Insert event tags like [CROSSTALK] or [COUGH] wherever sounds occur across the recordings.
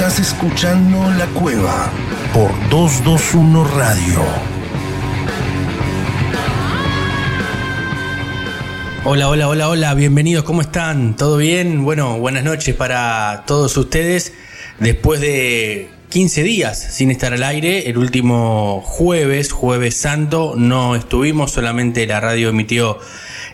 Estás escuchando La Cueva por 221 Radio. Hola, hola, hola, hola, bienvenidos, ¿cómo están? ¿Todo bien? Bueno, buenas noches para todos ustedes. Después de 15 días sin estar al aire, el último jueves, jueves santo, no estuvimos, solamente la radio emitió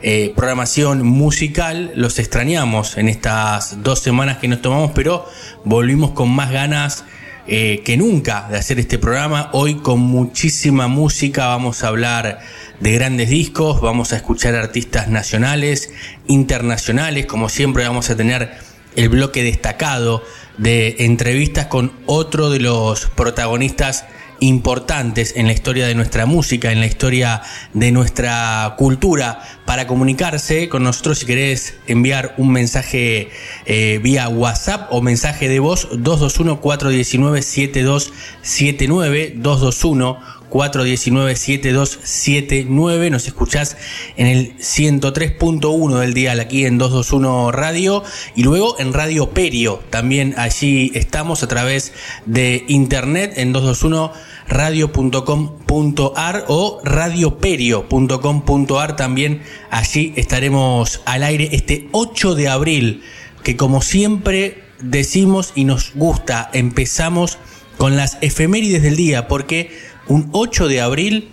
eh, programación musical, los extrañamos en estas dos semanas que nos tomamos, pero volvimos con más ganas eh, que nunca de hacer este programa. Hoy con muchísima música vamos a hablar de grandes discos, vamos a escuchar artistas nacionales, internacionales, como siempre vamos a tener el bloque destacado de entrevistas con otro de los protagonistas importantes en la historia de nuestra música, en la historia de nuestra cultura. Para comunicarse con nosotros, si querés enviar un mensaje eh, vía WhatsApp o mensaje de voz, 221-419-7279, 221 419-7279. Nos escuchás en el 103.1 del dial aquí en 221 Radio y luego en Radio Perio. También allí estamos a través de internet en 221 radio.com.ar o radioperio.com.ar también allí estaremos al aire este 8 de abril que como siempre decimos y nos gusta empezamos con las efemérides del día porque un 8 de abril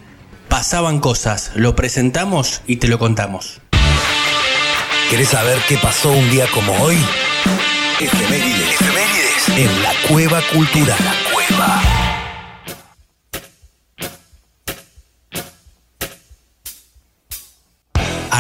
pasaban cosas. Lo presentamos y te lo contamos. ¿Querés saber qué pasó un día como hoy? Efemérides. Efemérides. En la Cueva Cultural. La Cueva.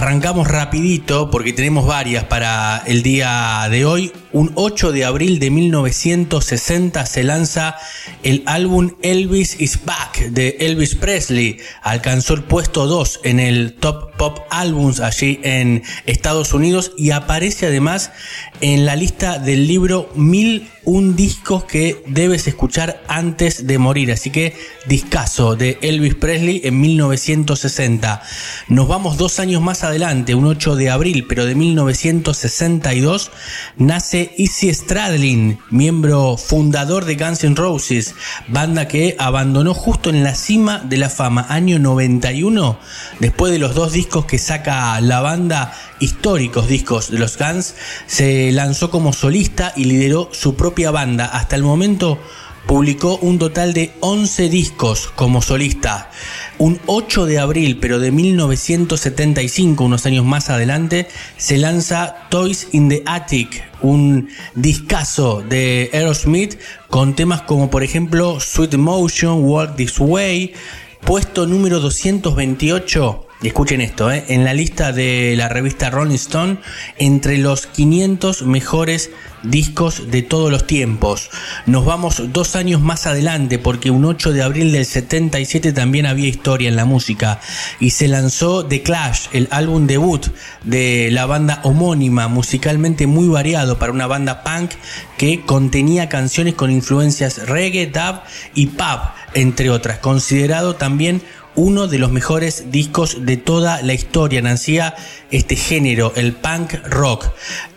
Arrancamos rapidito porque tenemos varias para el día de hoy. Un 8 de abril de 1960 se lanza el álbum Elvis is Back de Elvis Presley. Alcanzó el puesto 2 en el Top Pop Albums allí en Estados Unidos y aparece además en la lista del libro Mil un disco que debes escuchar antes de morir. Así que discazo de Elvis Presley en 1960. Nos vamos dos años más adelante, un 8 de abril, pero de 1962, nace Izzy Stradlin, miembro fundador de Guns N' Roses, banda que abandonó justo en la cima de la fama, año 91, después de los dos discos que saca la banda, históricos discos de los Guns, se lanzó como solista y lideró su propia banda. Hasta el momento publicó un total de 11 discos como solista. Un 8 de abril, pero de 1975, unos años más adelante, se lanza Toys in the Attic, un discazo de Aerosmith con temas como por ejemplo Sweet Motion, Walk This Way, puesto número 228 escuchen esto, ¿eh? en la lista de la revista Rolling Stone, entre los 500 mejores discos de todos los tiempos. Nos vamos dos años más adelante porque un 8 de abril del 77 también había historia en la música y se lanzó The Clash, el álbum debut de la banda homónima, musicalmente muy variado para una banda punk que contenía canciones con influencias reggae, dub y pop, entre otras, considerado también uno de los mejores discos de toda la historia. Nacía este género, el punk rock.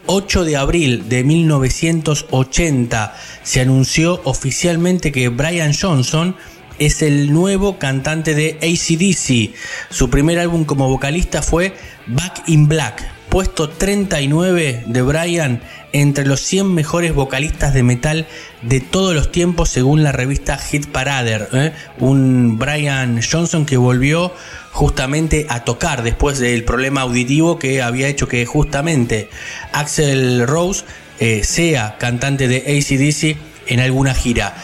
8 de abril de 1980 se anunció oficialmente que Brian Johnson es el nuevo cantante de ACDC. Su primer álbum como vocalista fue Back in Black, puesto 39 de Brian entre los 100 mejores vocalistas de metal de todos los tiempos según la revista Hit Parader. ¿eh? Un Brian Johnson que volvió justamente a tocar después del problema auditivo que había hecho que justamente Axel Rose eh, sea cantante de ACDC en alguna gira.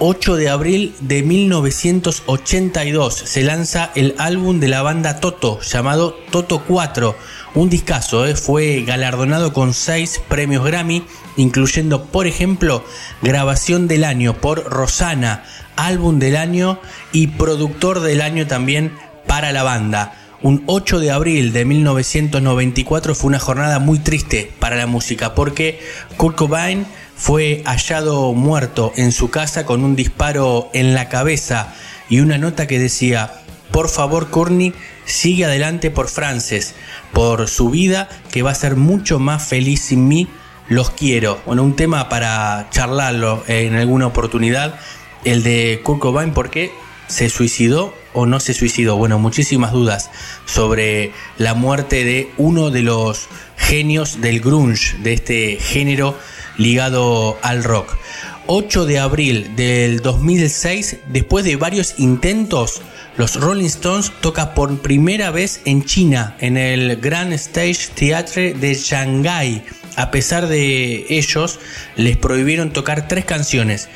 8 de abril de 1982 se lanza el álbum de la banda Toto llamado Toto 4 un discazo, eh, fue galardonado con seis premios Grammy, incluyendo, por ejemplo, grabación del año por Rosana, álbum del año y productor del año también para la banda. Un 8 de abril de 1994 fue una jornada muy triste para la música porque Kurt Cobain fue hallado muerto en su casa con un disparo en la cabeza y una nota que decía, por favor Courtney, sigue adelante por Frances, por su vida que va a ser mucho más feliz sin mí Los quiero. Bueno, un tema para charlarlo en alguna oportunidad, el de Kurt Cobain, ¿por qué se suicidó o no se suicidó? Bueno, muchísimas dudas sobre la muerte de uno de los genios del grunge, de este género ligado al rock. 8 de abril del 2006, después de varios intentos, los Rolling Stones toca por primera vez en China, en el Grand Stage Theatre de Shanghai. A pesar de ellos, les prohibieron tocar tres canciones: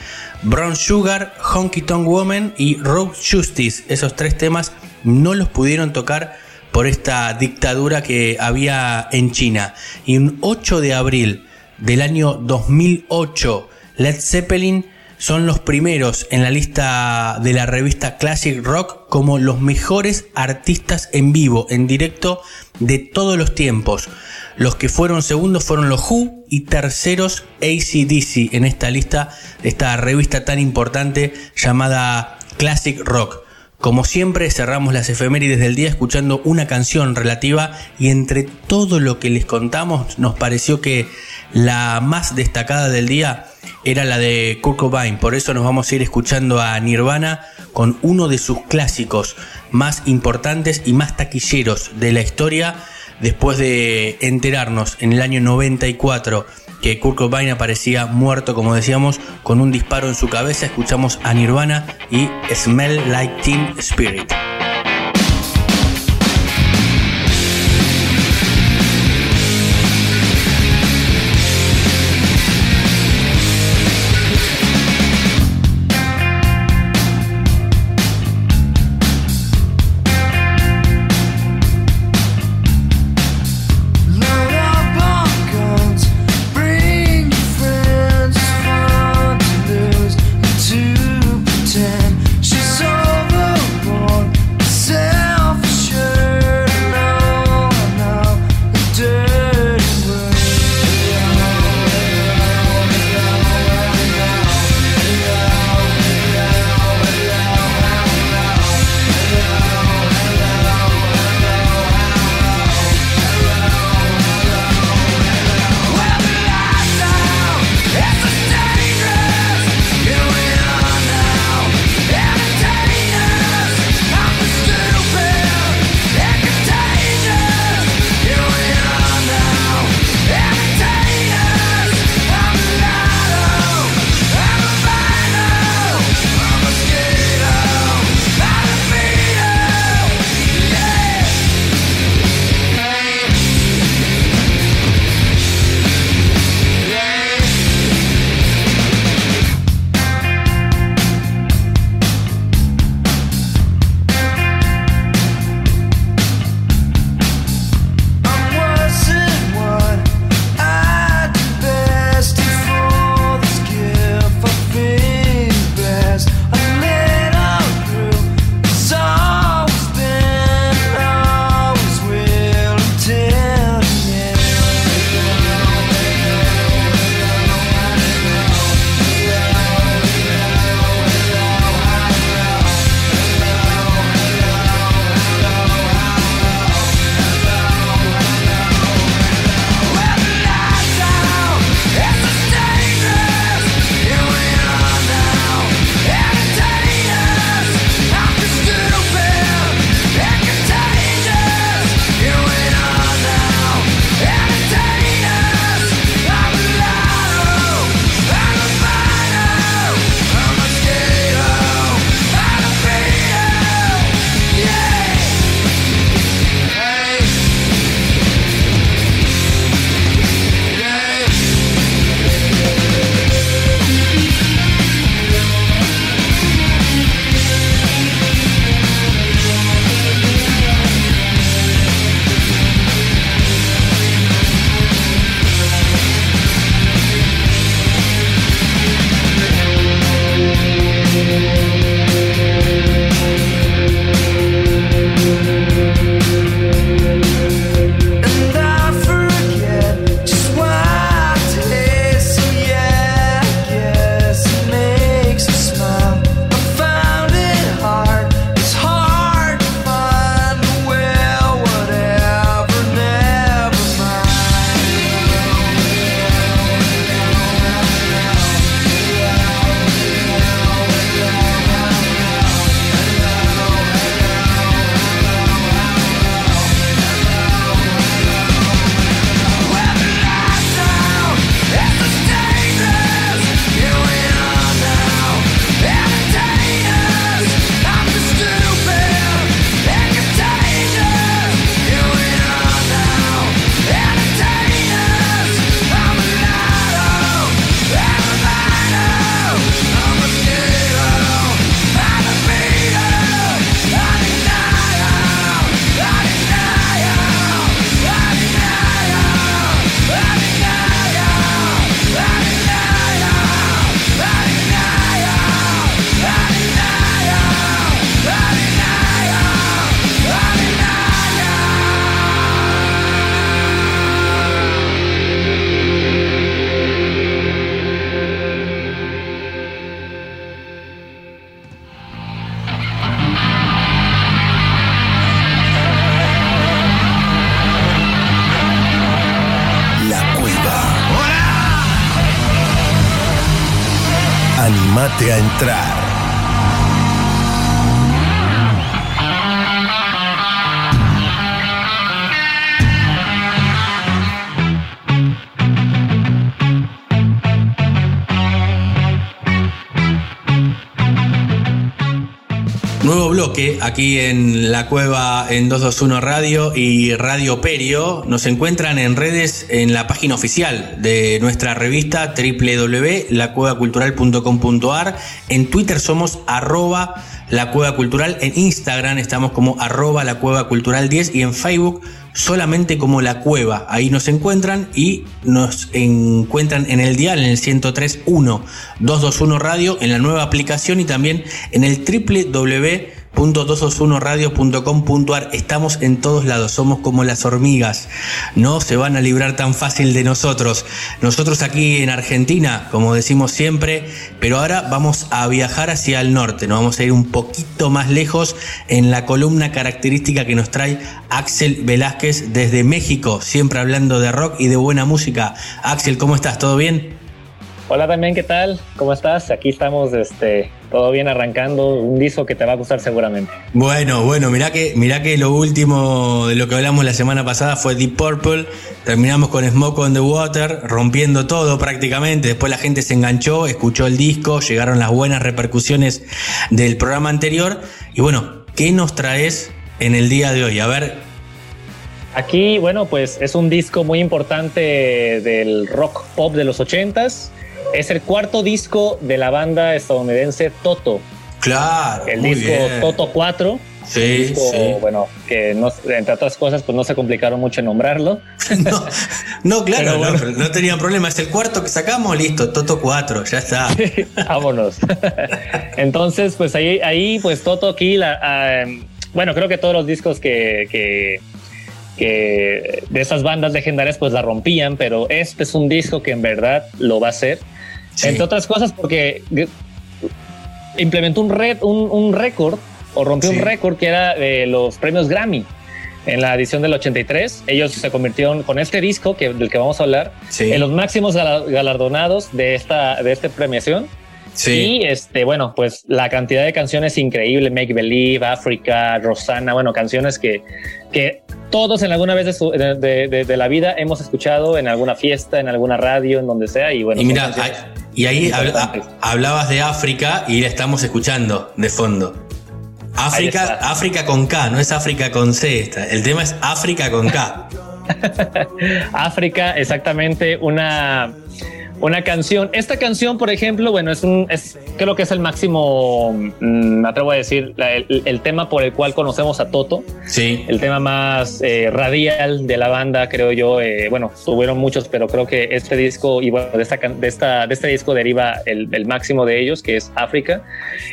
Brown Sugar, Honky Tonk Woman y Road Justice. Esos tres temas no los pudieron tocar por esta dictadura que había en China. Y un 8 de abril del año 2008, Led Zeppelin son los primeros en la lista de la revista Classic Rock como los mejores artistas en vivo, en directo de todos los tiempos. Los que fueron segundos fueron los Who y terceros ACDC en esta lista esta revista tan importante llamada Classic Rock. Como siempre cerramos las efemérides del día escuchando una canción relativa y entre todo lo que les contamos nos pareció que la más destacada del día era la de Kurt Cobain, por eso nos vamos a ir escuchando a Nirvana con uno de sus clásicos más importantes y más taquilleros de la historia después de enterarnos en el año 94 que Kurt Cobain aparecía muerto, como decíamos, con un disparo en su cabeza, escuchamos a Nirvana y Smell Like Teen Spirit. Bloque aquí en la cueva en 221 Radio y Radio Perio. Nos encuentran en redes en la página oficial de nuestra revista www.lacuevacultural.com.ar. En Twitter somos arroba la cueva cultural. En Instagram estamos como arroba la cueva cultural 10 y en Facebook solamente como La Cueva. Ahí nos encuentran y nos encuentran en el dial, en el 103.1 221 Radio, en la nueva aplicación y también en el www .221radio.com.ar Estamos en todos lados, somos como las hormigas, no se van a librar tan fácil de nosotros. Nosotros aquí en Argentina, como decimos siempre, pero ahora vamos a viajar hacia el norte, nos vamos a ir un poquito más lejos en la columna característica que nos trae Axel Velázquez desde México, siempre hablando de rock y de buena música. Axel, ¿cómo estás? ¿Todo bien? Hola también, ¿qué tal? ¿Cómo estás? Aquí estamos, este, todo bien arrancando un disco que te va a gustar seguramente. Bueno, bueno, mirá que, mirá que lo último de lo que hablamos la semana pasada fue Deep Purple. Terminamos con Smoke on the Water, rompiendo todo prácticamente. Después la gente se enganchó, escuchó el disco, llegaron las buenas repercusiones del programa anterior. Y bueno, ¿qué nos traes en el día de hoy? A ver, Aquí, bueno, pues es un disco muy importante del rock pop de los ochentas. Es el cuarto disco de la banda estadounidense Toto. Claro. El disco Toto 4. Sí, Bueno, que no, entre otras cosas, pues no se complicaron mucho en nombrarlo. [LAUGHS] no, [LAUGHS] claro, no, tenían problema. Es el cuarto que sacamos, listo, Toto 4, ya está. [LAUGHS] Vámonos. Entonces, pues ahí, ahí, pues Toto aquí, la, ah, bueno, creo que todos los discos que, que, que de esas bandas legendarias, pues la rompían, pero este es un disco que en verdad lo va a hacer. Entre otras cosas, porque implementó un, red, un, récord o rompió un récord que era de los premios Grammy en la edición del 83. Ellos se convirtieron con este disco que, del que vamos a hablar en los máximos galardonados de esta, de esta premiación. Sí. Y este, bueno, pues la cantidad de canciones increíble, Make Believe, Africa, Rosanna, bueno, canciones que, que todos en alguna vez de, de, la vida hemos escuchado en alguna fiesta, en alguna radio, en donde sea. Y bueno, y mira, y ahí hablabas de África y la estamos escuchando de fondo. África, África con K, no es África con C. El tema es África con K. [LAUGHS] África, exactamente, una una canción. Esta canción, por ejemplo, bueno, es un, es, creo que es el máximo, mm, me atrevo a decir, el, tema por el cual conocemos a Toto. Sí. El tema más eh, radial de la banda, creo yo. Eh, bueno, tuvieron muchos, pero creo que este disco y bueno, de esta, de esta, de este disco deriva el, el máximo de ellos, que es África.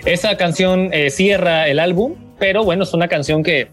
Esa canción eh, cierra el álbum, pero bueno, es una canción que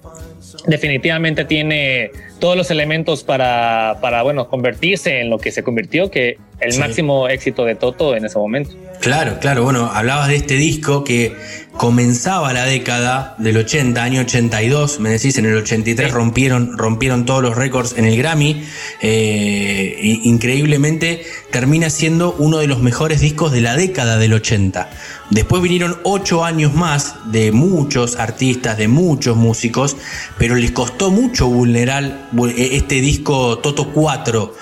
definitivamente tiene todos los elementos para, para, bueno, convertirse en lo que se convirtió, que el máximo éxito de Toto en ese momento. Claro, claro, bueno, hablabas de este disco que comenzaba la década del 80, año 82, me decís, en el 83 rompieron, rompieron todos los récords en el Grammy, eh, increíblemente termina siendo uno de los mejores discos de la década del 80. Después vinieron ocho años más de muchos artistas, de muchos músicos, pero les costó mucho vulnerar e, este disco Toto 4.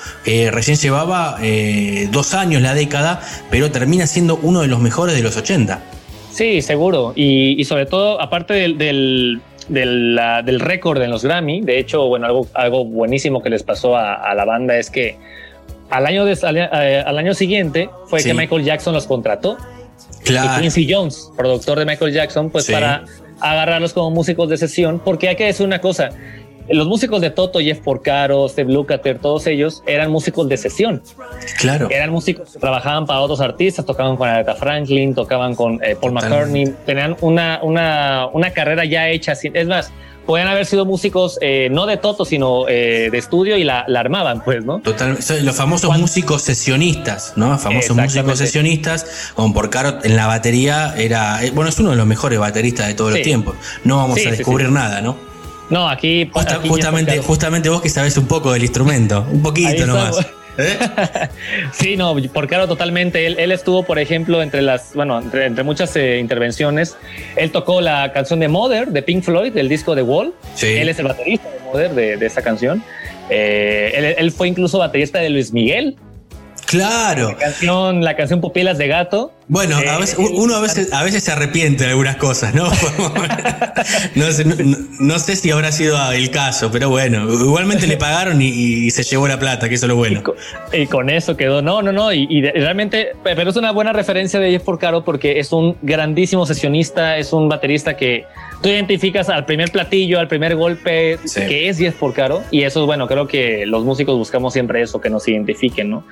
recién llevaba eh, dos años la década, pero termina siendo uno de los mejores de los 80. Sí, seguro. Y, sobre todo, aparte del, del, del, récord en los Grammy, de hecho, bueno, algo, algo buenísimo que les pasó a, la banda es que al año, de, al, eh, año siguiente fue que Michael Jackson los contrató Claro. Y Quincy Jones, productor de Michael Jackson, pues para agarrarlos como músicos de sesión, porque hay que decir una cosa. Los músicos de Toto, Jeff Porcaro, Steve Lukather, todos ellos eran músicos de sesión. Claro. Eran músicos que trabajaban para otros artistas, tocaban con Aretha Franklin, tocaban con eh, Paul McCartney, tenían una, una, una carrera ya hecha. Es más, pueden haber sido músicos eh, no de Toto, sino eh, de estudio y la, armaban, pues, ¿no? Total, los famosos músicos sesionistas, ¿no? Famosos músicos sesionistas, como Porcaro en la batería era, eh, bueno, es uno de los mejores bateristas de todos los tiempos. No vamos a descubrir nada, ¿no? No, aquí, justamente, justamente vos que sabes un poco del instrumento, un poquito nomás. ¿Eh? [LAUGHS] sí, no, por claro, totalmente. Él, estuvo, por ejemplo, entre las, bueno, entre, muchas eh, intervenciones. Él tocó la canción de Mother de Pink Floyd, del disco de Wall. Él es el baterista de Mother de, de esa canción. Eh, él, fue incluso baterista de Luis Miguel. Claro. La canción, la canción Pupilas de Gato. Bueno, a veces, uno a veces, a veces se arrepiente de algunas cosas, [LAUGHS] ¿no? no, sé, si habrá sido el caso, pero bueno, igualmente le pagaron y, se llevó la plata, que eso es lo bueno. Y con, eso quedó. No, no, no. Y, realmente, pero es una buena referencia de Jeff Porcaro porque es un grandísimo sesionista, es un baterista que tú identificas al primer platillo, al primer golpe, que es Jeff Porcaro. Y eso es bueno, creo que los músicos buscamos siempre eso, que nos identifiquen, ¿no?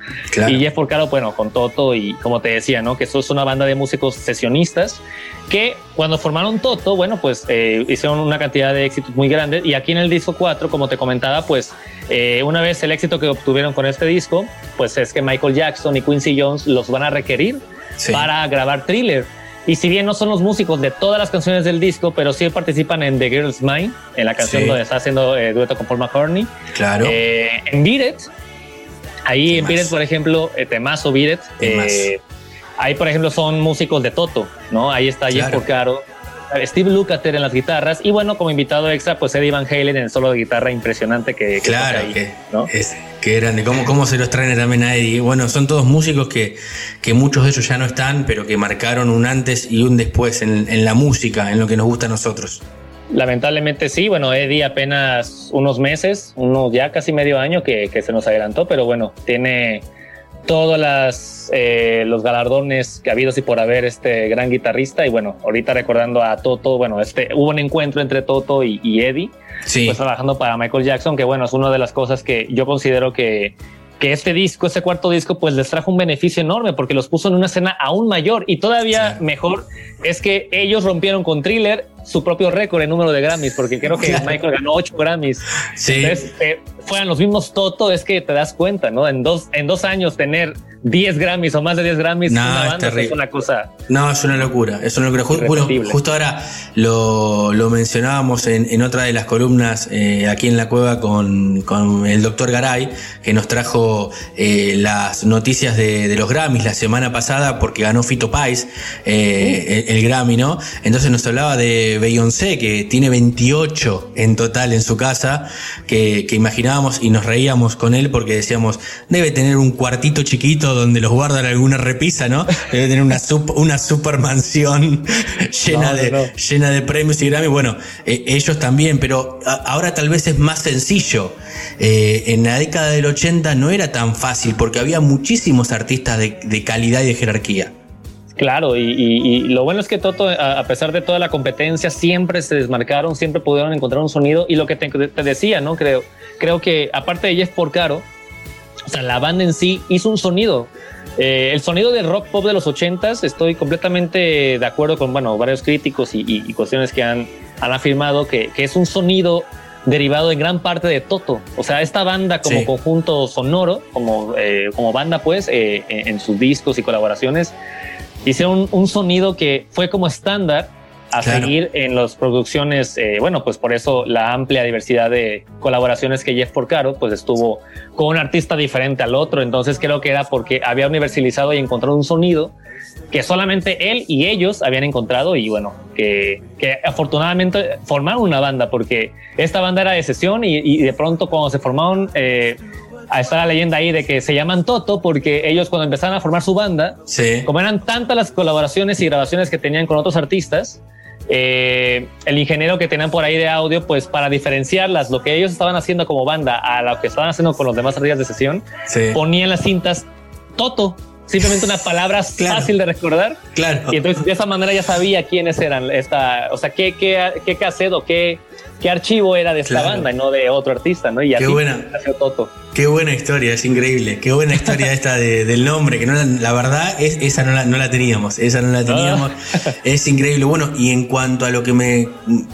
Y Jeff Porcaro, bueno, con Toto y como te decía, ¿no? Que eso es una banda de músicos sesionistas que cuando formaron Toto, bueno, pues eh, hicieron una cantidad de éxitos muy grandes. Y aquí en el disco 4, como te comentaba, pues eh, una vez el éxito que obtuvieron con este disco, pues es que Michael Jackson y Quincy Jones los van a requerir para grabar thriller. Y si bien no son los músicos de todas las canciones del disco, pero sí participan en The Girl's Mind, en la canción donde está haciendo eh, dueto con Paul McCartney. Claro. Eh, en Beat It, ahí en Beat It, por ejemplo, eh, Temazo Beat It, eh, ahí, por ejemplo, son músicos de Toto, ¿no? Ahí está Jeff Porcaro, Steve Lukather en las guitarras y bueno, como invitado extra, pues Eddie Van Halen en el solo de guitarra impresionante que, claro, que, ¿no? es, que grande, ¿Cómo, cómo se los traen también a Eddie. Bueno, son todos músicos que, que muchos de ellos ya no están, pero que marcaron un antes y un después en, en la música, en lo que nos gusta a nosotros. Lamentablemente sí, bueno, Eddie apenas unos meses, unos ya casi medio año que, que se nos adelantó, pero bueno, tiene todos las, eh, los galardones que ha habido y por haber este gran guitarrista. Y bueno, ahorita recordando a Toto, bueno, este, hubo un encuentro entre Toto y, Eddie, pues trabajando para Michael Jackson, que bueno, es una de las cosas que yo considero que, que este disco, este cuarto disco, pues les trajo un beneficio enorme porque los puso en una escena aún mayor. Y todavía mejor es que ellos rompieron con Thriller su propio récord en número de Grammys, porque creo que Michael ganó ocho Grammys. Sí. Entonces, eh, fueran los mismos Toto, es que te das cuenta, ¿no? En dos, en dos años tener 10 Grammys o más de 10 Grammys no, una banda es, una cosa. No, es una locura. Es una locura. Bueno, justo ahora lo, lo mencionábamos en, en, otra de las columnas eh, aquí en la cueva con, con, el doctor Garay, que nos trajo eh, las noticias de, de, los Grammys la semana pasada porque ganó Fito Pais eh, el, el, Grammy, ¿no? Entonces nos hablaba de Beyoncé, que tiene 28 en total en su casa, que, que imaginábamos y nos reíamos con él porque decíamos, debe tener un cuartito chiquito donde los guardan alguna repisa, ¿no? Debe tener una, una super mansión [LAUGHS] llena, de, llena de premios y Grammy. Bueno, eh, ellos también, pero ahora tal vez es más sencillo. Eh, en la década del 80 no era tan fácil porque había muchísimos artistas de, calidad y de jerarquía. Claro, y, lo bueno es que Toto, a, pesar de toda la competencia, siempre se desmarcaron, siempre pudieron encontrar un sonido. Y lo que te, decía, ¿no? Creo, creo que aparte de Jeff Porcaro, o sea, la banda en sí hizo un sonido. Eh, el sonido del rock pop de los ochentas, estoy completamente de acuerdo con, bueno, varios críticos y, cuestiones que han, han afirmado que, que, es un sonido derivado en gran parte de Toto. O sea, esta banda como conjunto sonoro, como, eh, como banda, pues, eh, en, sus discos y colaboraciones, hicieron un sonido que fue como estándar a seguir en las producciones. Eh, bueno, pues por eso la amplia diversidad de colaboraciones que Jeff Porcaro pues estuvo con un artista diferente al otro. Entonces creo que era porque había universalizado y encontrado un sonido que solamente él y ellos habían encontrado y bueno, que, que afortunadamente formaron una banda porque esta banda era de sesión y, de pronto cuando se formaron... Eh, está la leyenda ahí de que se llaman Toto porque ellos cuando empezaron a formar su banda, como eran tantas las colaboraciones y grabaciones que tenían con otros artistas, eh, el ingeniero que tenían por ahí de audio, pues para diferenciarlas, lo que ellos estaban haciendo como banda a lo que estaban haciendo con los demás artistas de sesión, ponían las cintas Toto, simplemente una palabra [LAUGHS] fácil de recordar. Claro. Y entonces de esa manera ya sabía quiénes eran, esta, o sea, qué, qué, qué cassette o qué, qué archivo era de esta banda y no de otro artista, ¿no? Y así qué buena, Toto. Qué buena historia, es increíble. Qué buena historia esta del nombre, que no la, verdad es esa no la, no la teníamos, esa no la teníamos. Es increíble. Bueno, y en cuanto a lo que me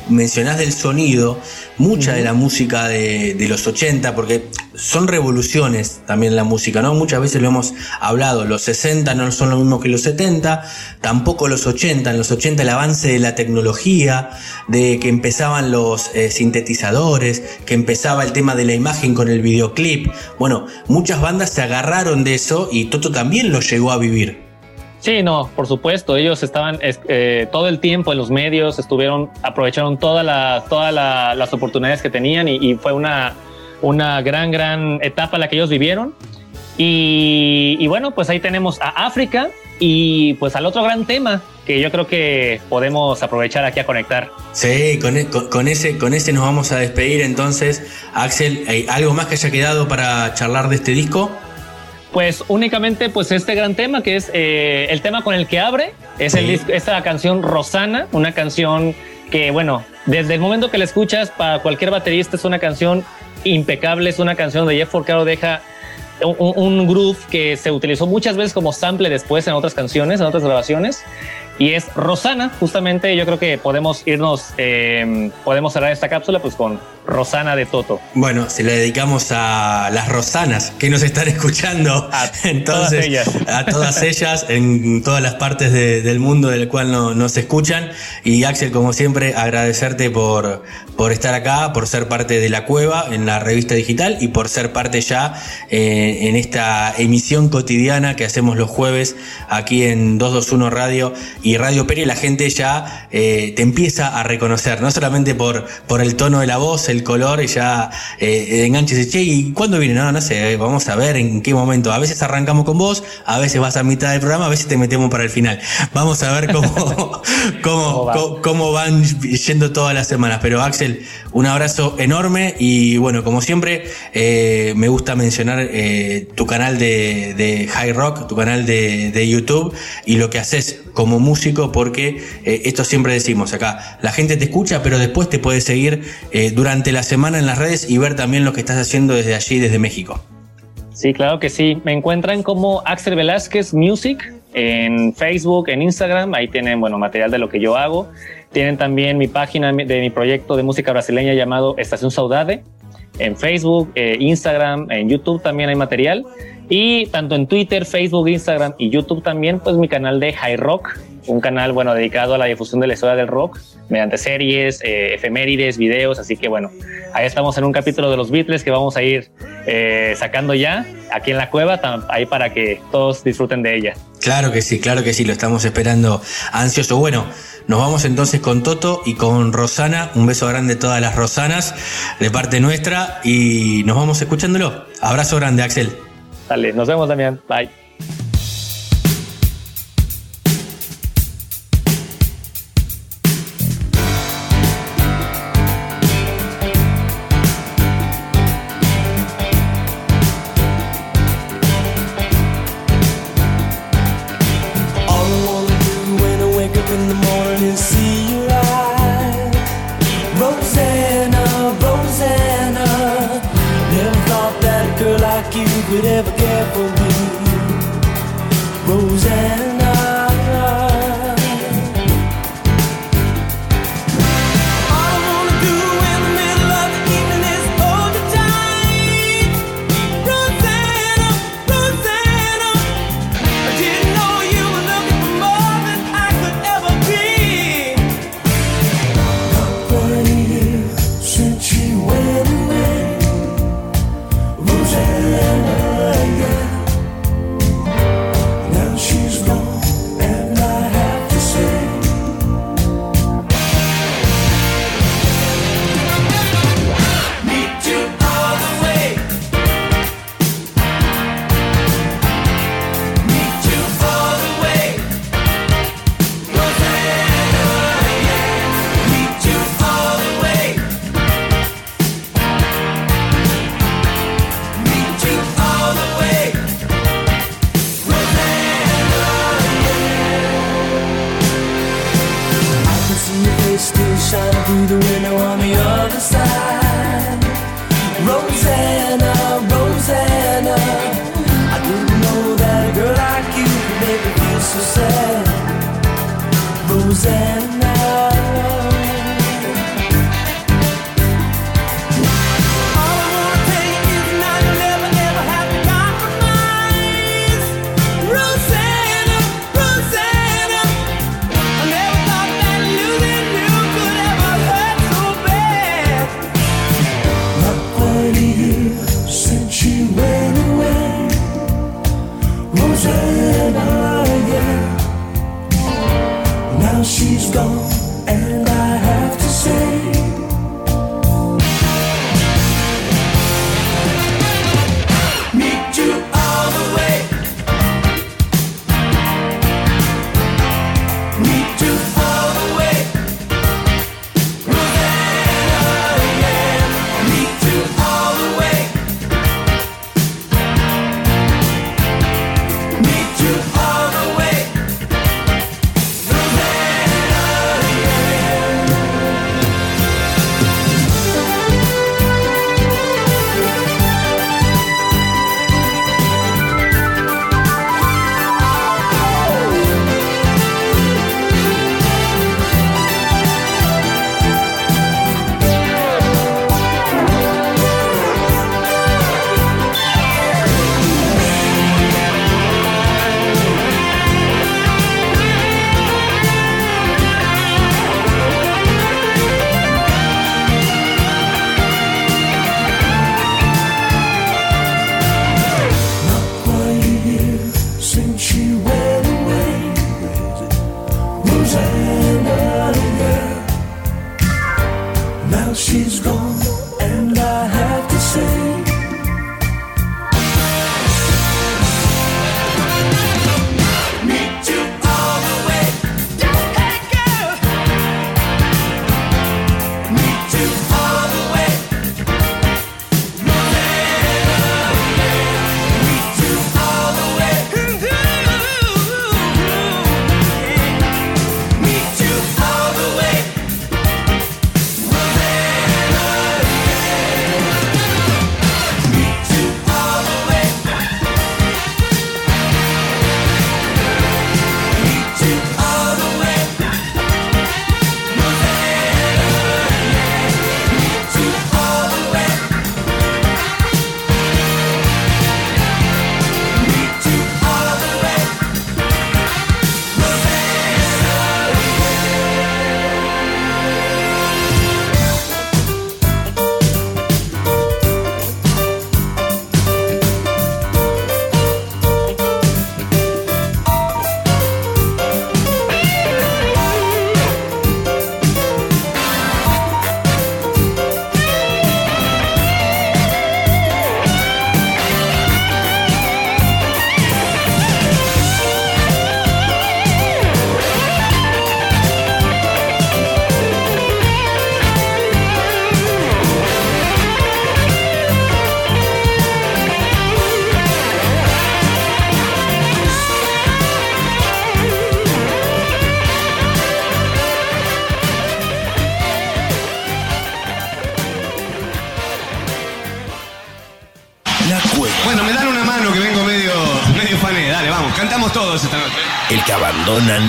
mencionás del sonido, mucha de la música de, de, los 80, porque son revoluciones también la música, ¿no? Muchas veces lo hemos hablado, los 60 no son lo mismo que los 70, tampoco los 80, en los 80 el avance de la tecnología, de que empezaban los eh, sintetizadores, que empezaba el tema de la imagen con el videoclip. Bueno, muchas bandas se agarraron de eso y Toto también lo llegó a vivir. Sí, no, por supuesto. Ellos estaban eh, todo el tiempo en los medios, estuvieron, aprovecharon todas las oportunidades que tenían y fue una, una gran, gran etapa la que ellos vivieron. Y, bueno, pues ahí tenemos a África y pues al otro gran tema que yo creo que podemos aprovechar aquí a conectar. Sí, con, e, con, ese, con ese nos vamos a despedir entonces. Axel, ¿algo más que haya quedado para charlar de este disco? Pues únicamente pues este gran tema que es eh, el tema con el que abre, es el esta canción Rosana, una canción que bueno, desde el momento que la escuchas para cualquier baterista es una canción impecable. Es una canción de Jeff Porcaro, deja un, un, groove que se utilizó muchas veces como sample después en otras canciones, en otras grabaciones y es Rosana. Justamente yo creo que podemos irnos, eh, podemos cerrar esta cápsula pues con Rosana de Toto. Bueno, se le dedicamos a las Rosanas que nos están escuchando. A [LAUGHS] Entonces, todas ellas. A todas ellas en todas las partes del mundo del cual no, nos escuchan. Y Axel, como siempre, agradecerte por, por estar acá, por ser parte de la cueva en la revista digital y por ser parte ya eh, en esta emisión cotidiana que hacemos los jueves aquí en 221 Radio y Radio Peri la gente ya eh, te empieza a reconocer, no solamente por, por el tono de la voz, el color, y ya eh, enganches y che, ¿y cuándo viene? No, no sé, vamos a ver en qué momento. A veces arrancamos con vos, a veces vas a mitad del programa, a veces te metemos para el final. Vamos a ver cómo, [LAUGHS] cómo, cómo, van yendo todas las semanas. Pero Axel, un abrazo enorme y bueno, como siempre, eh, me gusta mencionar eh, tu canal de, de, High Rock, tu canal de, de YouTube y lo que haces como músico porque eh, esto siempre decimos acá, la gente te escucha, pero después te puede seguir eh, durante la semana en las redes y ver también lo que estás haciendo desde allí, desde México. Sí, claro que sí. Me encuentran como Axel Velázquez Music en Facebook, en Instagram. Ahí tienen, bueno, material de lo que yo hago. Tienen también mi página de mi proyecto de música brasileña llamado Estación Saudade. En Facebook, eh, Instagram, en YouTube también hay material. Y tanto en Twitter, Facebook, Instagram y YouTube también, pues mi canal de High Rock, un canal, bueno, dedicado a la difusión de la historia del rock mediante series, eh, efemérides, videos. Así que, bueno, ahí estamos en un capítulo de los Beatles que vamos a ir eh, sacando ya aquí en la cueva, ahí para que todos disfruten de ella. Claro que sí, claro que sí, lo estamos esperando ansioso. Bueno, nos vamos entonces con Toto y con Rosana. Un beso grande a todas las Rosanas de parte nuestra y nos vamos escuchándolo. Abrazo grande, Axel. Dale, nos vemos, Damián. Bye.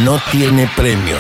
No tiene premio.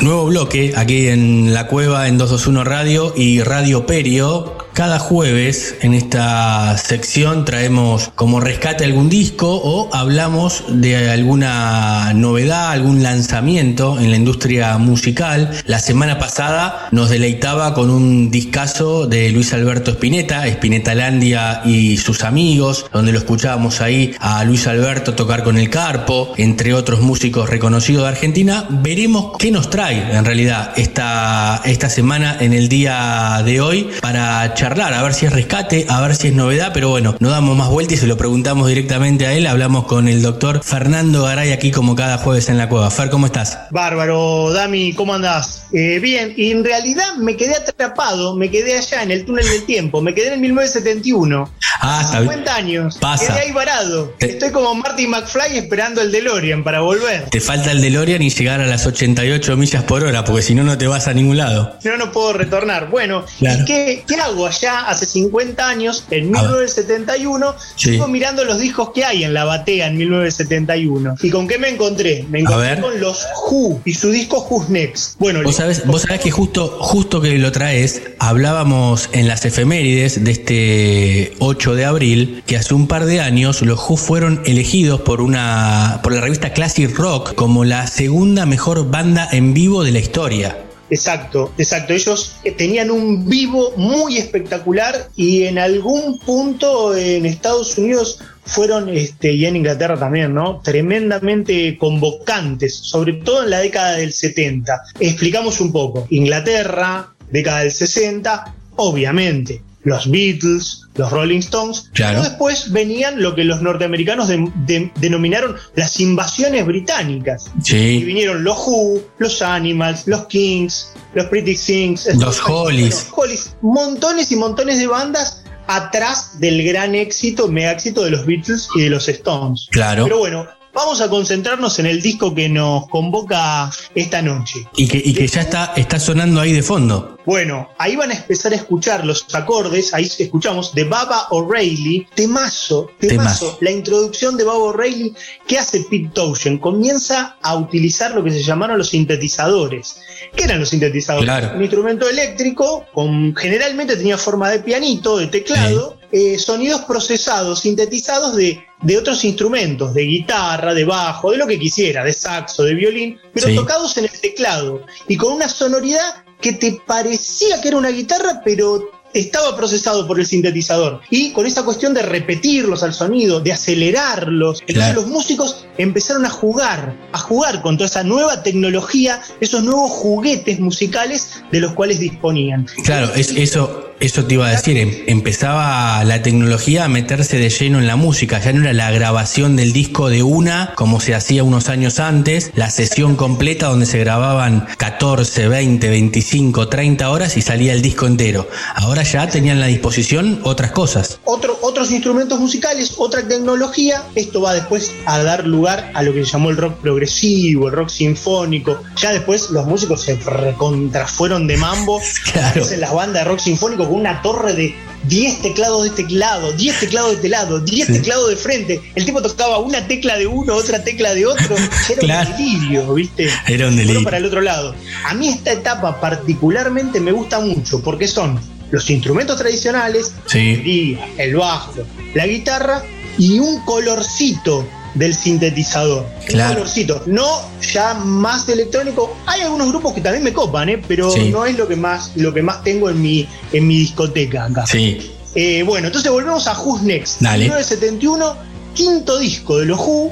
Nuevo bloque aquí en la cueva en 221 Radio y Radio Perio cada jueves en esta sección traemos como rescate algún disco o hablamos de alguna novedad, algún lanzamiento en la industria musical. La semana pasada nos deleitaba con un discazo de Luis Alberto Spinetta, Landia y sus amigos, donde lo escuchábamos ahí a Luis Alberto tocar con el Carpo, entre otros músicos reconocidos de Argentina. Veremos qué nos trae en realidad esta, esta semana en el día de hoy para charlar, a ver si es rescate, a ver si es novedad, pero bueno, no damos más vueltas y se lo preguntamos directamente a él. Hablamos con el doctor Fernando Garay aquí como cada jueves en la cueva. Fer, ¿cómo estás? Bárbaro, Dami, ¿cómo andás? Eh, bien, y en realidad me quedé atrapado, me quedé allá en el túnel del tiempo, me quedé en el 1971. Ah, 50 años. Pasa. Quedé ahí varado. Estoy como Marty McFly esperando el DeLorean para volver. Te falta el DeLorean y llegar a las 88 millas por hora, porque si no, no te vas a ningún lado. Si no, no puedo retornar. Bueno, ¿y qué, qué hago allá? hace 50 años, en 1971, sigo mirando los discos que hay en la batea en 1971. ¿Y con qué me encontré? Me encontré con los Who y su disco Who's Next. Bueno, vos sabés, vos sabés que justo, justo que lo traes, hablábamos en las efemérides de este 8 de abril que hace un par de años los Who fueron elegidos por una por la revista Classic Rock como la segunda mejor banda en vivo de la historia. Exacto, exacto. Ellos eh, tenían un vivo muy espectacular y en algún punto en Estados Unidos fueron, este, y en Inglaterra también, ¿no? Tremendamente convocantes, sobre todo en la década del 70. Explicamos un poco. Inglaterra, década del 60, obviamente los Beatles, los Rolling Stones, pero después venían lo que los norteamericanos denominaron las invasiones británicas. Y vinieron los Who, los Animals, los Kings, los Pretty Things, los Hollies. montones y montones de bandas atrás del gran éxito, mega éxito de los Beatles y de los Stones. Claro. Pero bueno, Vamos a concentrarnos en el disco que nos convoca esta noche. Y que, y que ya está, está sonando ahí de fondo. Bueno, ahí van a empezar a escuchar los acordes, ahí escuchamos de Baba O'Reilly, temazo, temazo, la introducción de Baba O'Reilly, ¿qué hace Pete Townshend? Comienza a utilizar lo que se llamaron los sintetizadores. ¿Qué eran los sintetizadores? Un instrumento eléctrico, con, generalmente tenía forma de pianito, de teclado, eh, sonidos procesados, sintetizados de, de, otros instrumentos, de guitarra, de bajo, de lo que quisiera, de saxo, de violín, pero tocados en el teclado y con una sonoridad que te parecía que era una guitarra, pero estaba procesado por el sintetizador. Y con esa cuestión de repetirlos al sonido, de acelerarlos, entonces los músicos empezaron a jugar, a jugar con toda esa nueva tecnología, esos nuevos juguetes musicales de los cuales disponían. Claro, es, eso, eso te iba a decir, em, empezaba la tecnología a meterse de lleno en la música, ya no era la grabación del disco de una, como se hacía unos años antes, la sesión completa donde se grababan 14, 20, 25, 30 horas y salía el disco entero. Ahora ya tenían a la disposición otras cosas. Otro, otros instrumentos musicales, otra tecnología, esto va después a dar lugar a lo que se llamó el rock progresivo, el rock sinfónico, ya después los músicos se recontrafueron de mambo, [LAUGHS] claro. en las bandas de rock sinfónico una torre de 10 teclados de este lado, 10 teclados de este lado, 10 teclados de frente. El tipo tocaba una tecla de uno, otra tecla de otro. [LAUGHS] Era un delirio, ¿viste? Era un delirio. para el otro lado. A mí esta etapa particularmente me gusta mucho porque son los instrumentos tradicionales, el bajo, la guitarra y un colorcito del sintetizador. Claro. colorcito. No ya más electrónico. Hay algunos grupos que también me copan, ¿eh? pero no es lo que más, lo que más tengo en mi, en mi discoteca acá. Sí. Eh, bueno, entonces volvemos a Who's Next. Dale. 1971, quinto disco de los Who.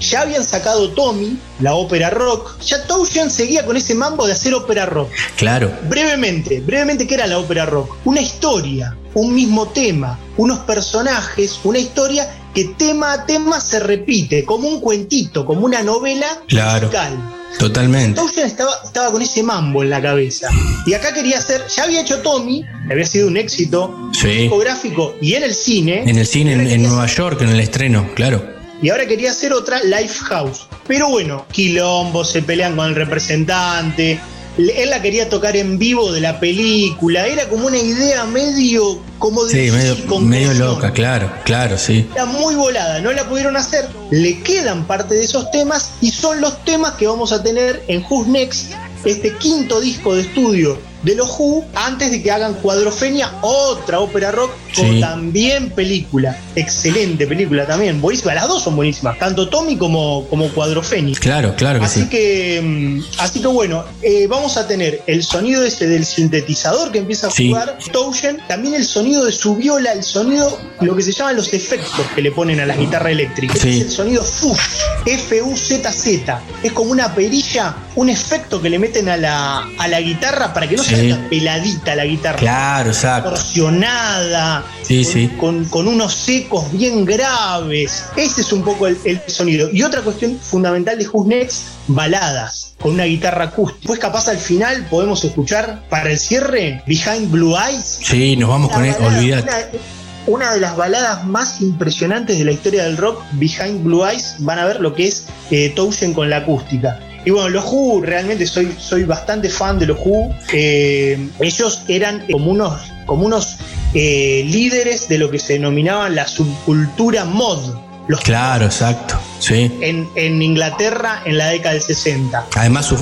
Ya habían sacado Tommy, la ópera rock. Ya Toussaint seguía con ese mambo de hacer ópera rock. Claro. Brevemente, brevemente, ¿qué era la ópera rock? Una historia, un mismo tema, unos personajes, una historia que tema a tema se repite, como un cuentito, como una novela claro, musical. Totalmente. Estaba, estaba con ese mambo en la cabeza. Y acá quería hacer, ya había hecho Tommy, había sido un éxito discográfico y en el cine. En el cine en, Nueva York, en el estreno, claro. Y ahora quería hacer otra Lifehouse. Pero bueno, quilombo, se pelean con el representante, él la quería tocar en vivo de la película, era como una idea medio como de sí, medio, loca, claro, claro, sí. Era muy volada, no la pudieron hacer, le quedan parte de esos temas y son los temas que vamos a tener en Who's Next, este quinto disco de estudio de los Who antes de que hagan Cuadrofenia, otra ópera rock con también película. Excelente película también, buenísima. Las dos son buenísimas, tanto Tommy como, como Cuadrofenia. Claro, claro que así Que, mm, así que bueno, eh, vamos a tener el sonido ese del sintetizador que empieza a jugar Togen, también el sonido de su viola, el sonido, lo que se llaman los efectos que le ponen a la guitarra eléctrica. Es el sonido FUZ, F-U-Z-Z. Es como una perilla, un efecto que le meten a la, a la guitarra para que no se peladita la guitarra. Claro, exacto. Torsionada. Sí, con, sí. Con, unos ecos bien graves. Ese es un poco el, sonido. Y otra cuestión fundamental de Who's Next, baladas con una guitarra acústica. Pues capaz al final podemos escuchar para el cierre Behind Blue Eyes. Sí, nos vamos con él, olvidate. Una, de las baladas más impresionantes de la historia del rock, Behind Blue Eyes, van a ver lo que es eh, con la acústica. Y bueno, los Who, realmente soy, soy bastante fan de los Who. Eh, ellos eran como unos, como unos eh, líderes de lo que se denominaban la subcultura mod. Los claro, exacto. Sí. En, Inglaterra en la década del 60. Además,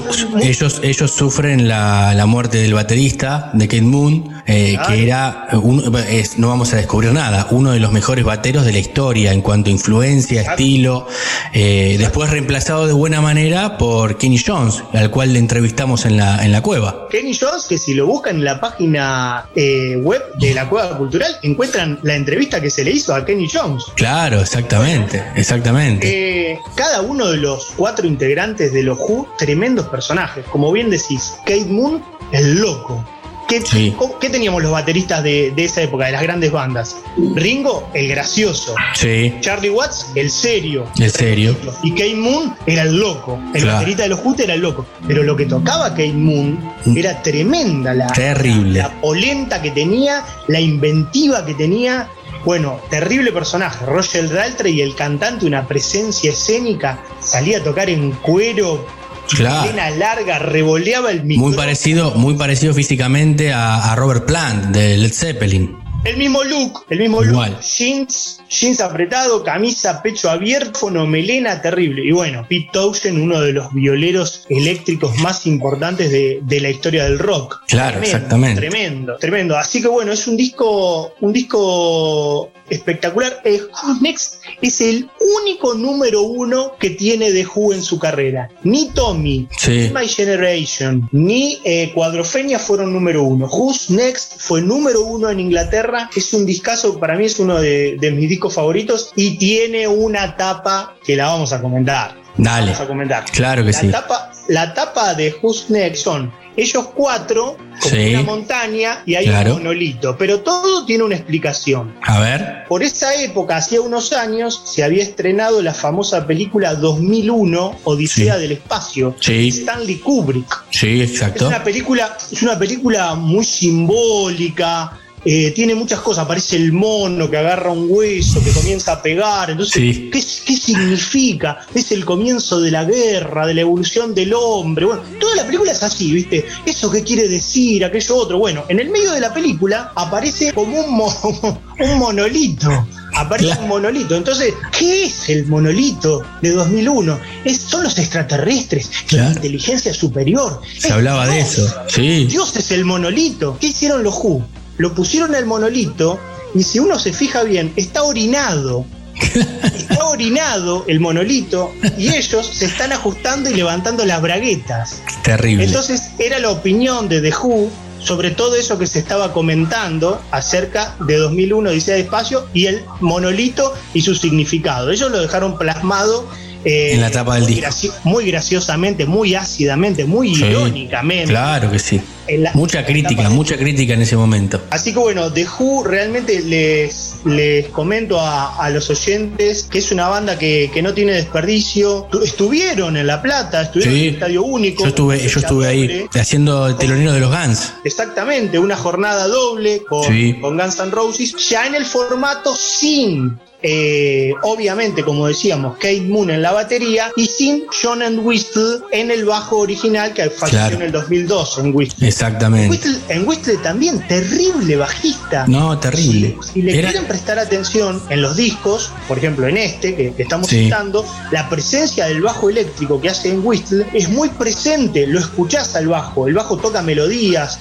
ellos, ellos sufren la, muerte del baterista de Kate Moon, eh, que era, no vamos a descubrir nada, uno de los mejores bateros de la historia en cuanto a influencia, estilo. Eh, después reemplazado de buena manera por Kenny Jones, al cual le entrevistamos en la, en la cueva. Kenny Jones, que si lo buscan en la página eh, web de la Cueva Cultural, encuentran la entrevista que se le hizo a Kenny Jones. Claro, exactamente, exactamente cada uno de los cuatro integrantes de los Who, tremendos personajes. Como bien decís, Kate Moon, el loco. ¿Qué, teníamos los bateristas de, esa época, de las grandes bandas? Ringo, el gracioso. Sí. Charlie Watts, el serio. El serio. Y Kate Moon era el loco. El baterista de los Who era el loco. Pero lo que tocaba Kate Moon mm. era tremenda. La, Terrible. La polenta que tenía, la inventiva que tenía bueno, terrible personaje, Roger Daltrey, el cantante, una presencia escénica, salía a tocar en cuero, claro. larga, revoleaba el micrófono. Muy parecido, muy parecido físicamente a, Robert Plant de Led Zeppelin. El mismo look, el mismo look, jeans, jeans apretado, camisa, pecho abierto, melena, terrible. Y bueno, Pete Townshend, uno de los violeros eléctricos más importantes de, la historia del rock. Claro, exactamente. Tremendo, tremendo. Así que bueno, es un disco, un disco espectacular. Eh, Who's Next es el único número uno que tiene The Who en su carrera. Ni Tommy, ni My Generation, ni eh, Cuadrofenia fueron número uno. Who's Next fue número uno en Inglaterra. Es un discazo, para mí es uno de, de mis discos favoritos y tiene una tapa que la vamos a comentar. Dale. Vamos a comentar. Claro que la sí. Tapa, la tapa de Who's Next son ellos cuatro, con una montaña y hay un monolito. Pero todo tiene una explicación. A ver. Por esa época, hacía unos años, se había estrenado la famosa película 2001, Odisea del Espacio, sí. Stanley Kubrick. Sí, exacto. Es una película, es una película muy simbólica, eh, tiene muchas cosas, aparece el mono que agarra un hueso, que comienza a pegar, entonces, ¿qué, significa? Es el comienzo de la guerra, de la evolución del hombre, bueno, toda la película es así, ¿viste? Eso qué quiere decir, aquello otro, bueno, en el medio de la película aparece como un, [LAUGHS] un monolito. Aparece un monolito. Entonces, ¿qué es el monolito de 2001? Es, son los extraterrestres, la inteligencia superior. Se hablaba de eso. Sí. Dios es el monolito. ¿Qué hicieron los Who? Lo pusieron al monolito y si uno se fija bien, está orinado. Está orinado el monolito y ellos se están ajustando y levantando las braguetas. Terrible. Entonces era la opinión de The Who sobre todo eso que se estaba comentando acerca de 2001 Dice de Espacio y el monolito y su significado. Ellos lo dejaron plasmado eh, en la tapa del disco. muy graciosamente, muy ácidamente, muy irónicamente. Claro que sí. Mucha crítica, mucha crítica en ese momento. Así que bueno, The Who realmente les, les comento a, los oyentes que es una banda que, no tiene desperdicio. Estuvieron en La Plata, estuvieron en el Estadio Único. Yo estuve, yo estuve ahí haciendo el telonero de los Guns. Exactamente, una jornada doble con, con Guns N' Roses, ya en el formato sin eh, obviamente, como decíamos, Kate Moon en la batería y sin John and Whistle en el bajo original que falleció en el 2002 en Whistle. Exactamente. En Whistle, también, terrible bajista. No, terrible. Si, le quieren prestar atención en los discos, por ejemplo en este que, estamos citando, la presencia del bajo eléctrico que hace en Whistle es muy presente, lo escuchás al bajo, el bajo toca melodías,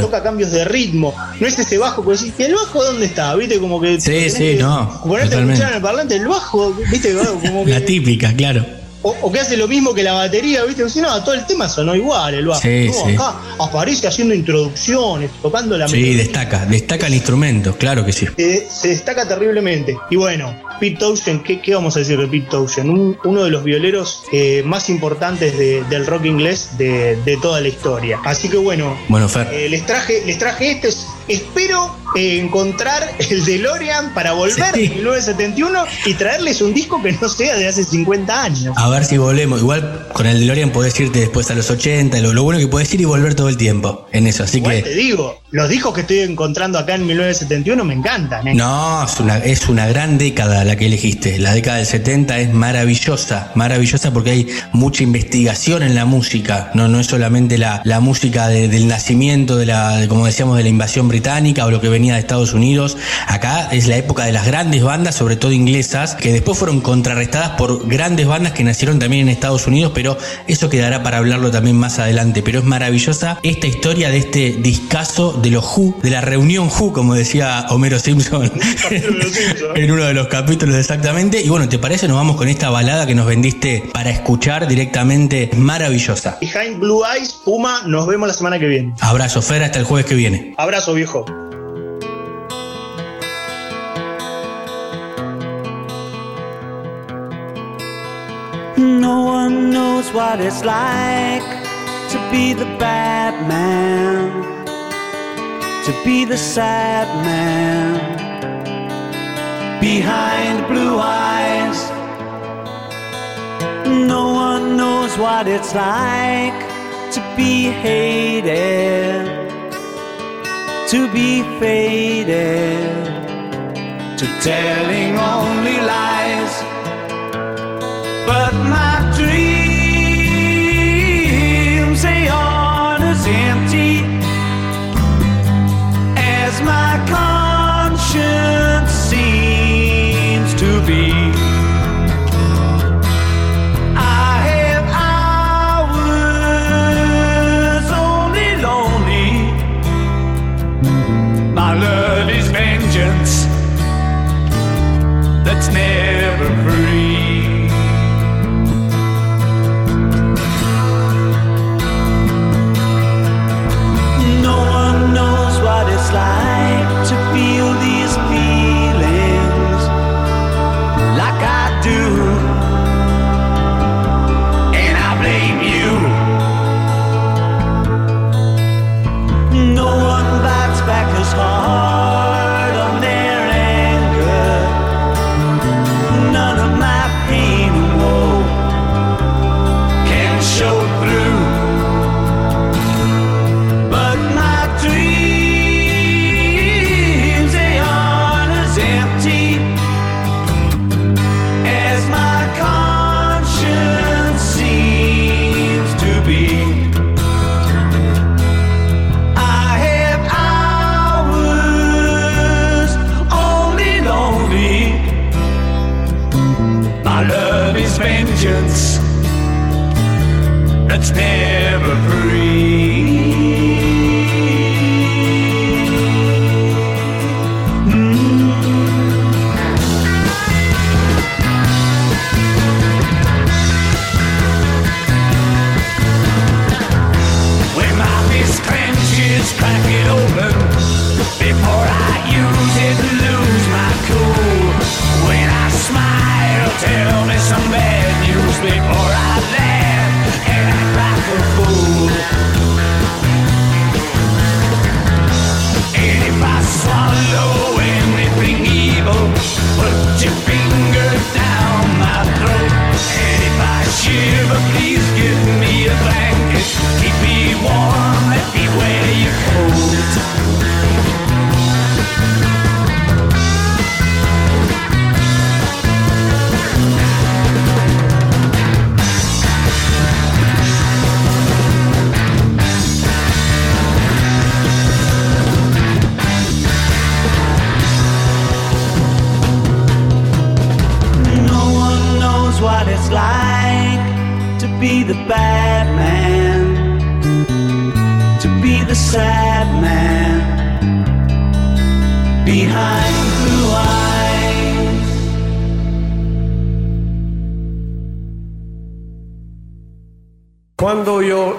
toca cambios de ritmo, no es ese bajo que decís, ¿el bajo dónde está? ¿Viste? Como que... Sí, sí, no escuchar en el parlante el bajo, ¿viste? Como [LAUGHS] que, la típica, claro. O, que hace lo mismo que la batería, ¿viste? Si no, todo el tema sonó igual el bajo. Sí, Acá aparece haciendo introducciones, tocando la Sí, destaca, destaca el instrumento, claro que sí. se destaca terriblemente. Y bueno, Pete Townshend, ¿qué, vamos a decir de Pete Townshend? uno de los violeros eh, más importantes del rock inglés de, toda la historia. Así que bueno, bueno Fer. Eh, les, traje, les traje este. Espero eh, encontrar el DeLorean para volver en 1971 y traerles un disco que no sea de hace 50 años. A ver si volvemos. Igual con el DeLorean podés irte después a los 80. Lo, bueno que podés ir y volver todo el tiempo en eso. Así que. te digo, los discos que estoy encontrando acá en 1971 me encantan. No, es una, es una gran década la que elegiste. La década del 70 es maravillosa, maravillosa porque hay mucha investigación en la música. No, no es solamente la, la música del nacimiento, de la, como decíamos, de la invasión británica o lo que venía de Estados Unidos. Acá es la época de las grandes bandas, sobre todo inglesas, que después fueron contrarrestadas por grandes bandas que nacieron también en Estados Unidos, pero eso quedará para hablarlo también más adelante. Pero es maravillosa esta historia de este discazo de los Who, de la reunión Who, como decía Homero Simpson [LAUGHS] en uno de los capítulos exactamente. Y bueno, ¿te parece? Nos vamos con esta balada que nos vendiste para escuchar directamente. Maravillosa. Behind Blue Eyes, Puma, nos vemos la semana que viene. Abrazo, Fer, hasta el jueves que viene. Abrazo, viejo. No one knows what it's like to be the bad man, to be the sad man. behind blue eyes. No one knows what it's like to be hated, to be faded, to telling only lies. But my dreams, they aren't as empty as my conscience Cuando yo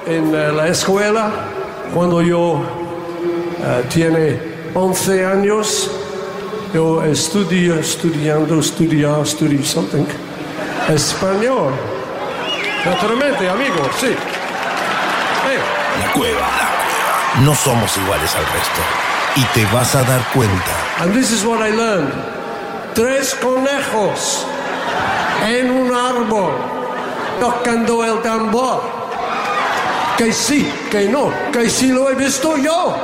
en eh, la escuela, cuando yo uh, tiene 11 años, yo estudio, estudiando, estudiar, estudio something, español. Naturalmente, amigo, sí. La cueva, la cueva. No somos iguales al resto. Y te vas a dar cuenta. And this is what I learned. Tres conejos en un árbol tocando el tambor que sí, que no, que sí lo he visto yo.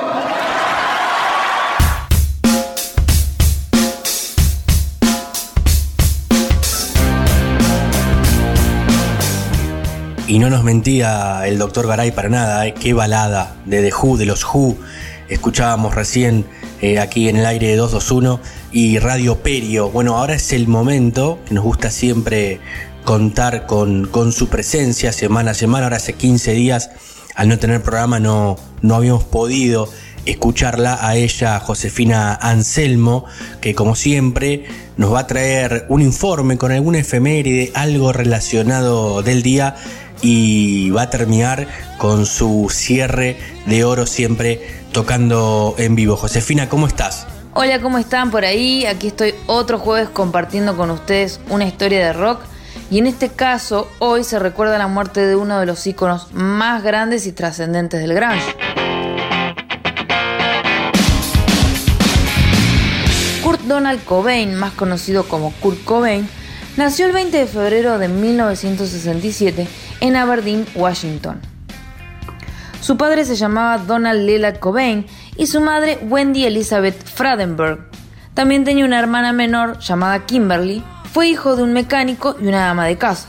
Y no nos mentía el doctor Garay para nada, ¿eh? qué balada de The Who, de los Who. Escuchábamos recién eh, aquí en el aire de 221 y Radio Perio. Bueno, ahora es el momento que nos gusta siempre contar con, con, su presencia semana a semana. Ahora hace 15 días, al no tener programa, no, no habíamos podido escucharla a ella, Josefina Anselmo, que como siempre nos va a traer un informe con algún efeméride, algo relacionado del día y va a terminar con su cierre de oro siempre tocando en vivo. Josefina, ¿cómo estás? Hola, ¿cómo están por ahí? Aquí estoy otro jueves compartiendo con ustedes una historia de rock y en este caso, hoy se recuerda la muerte de uno de los íconos más grandes y trascendentes del grunge. Kurt Donald Cobain, más conocido como Kurt Cobain, nació el 20 de febrero de 1967 en Aberdeen, Washington. Su padre se llamaba Donald Lillard Cobain y su madre Wendy Elizabeth Fradenberg. También tenía una hermana menor llamada Kimberly, fue hijo de un mecánico y una ama de casa.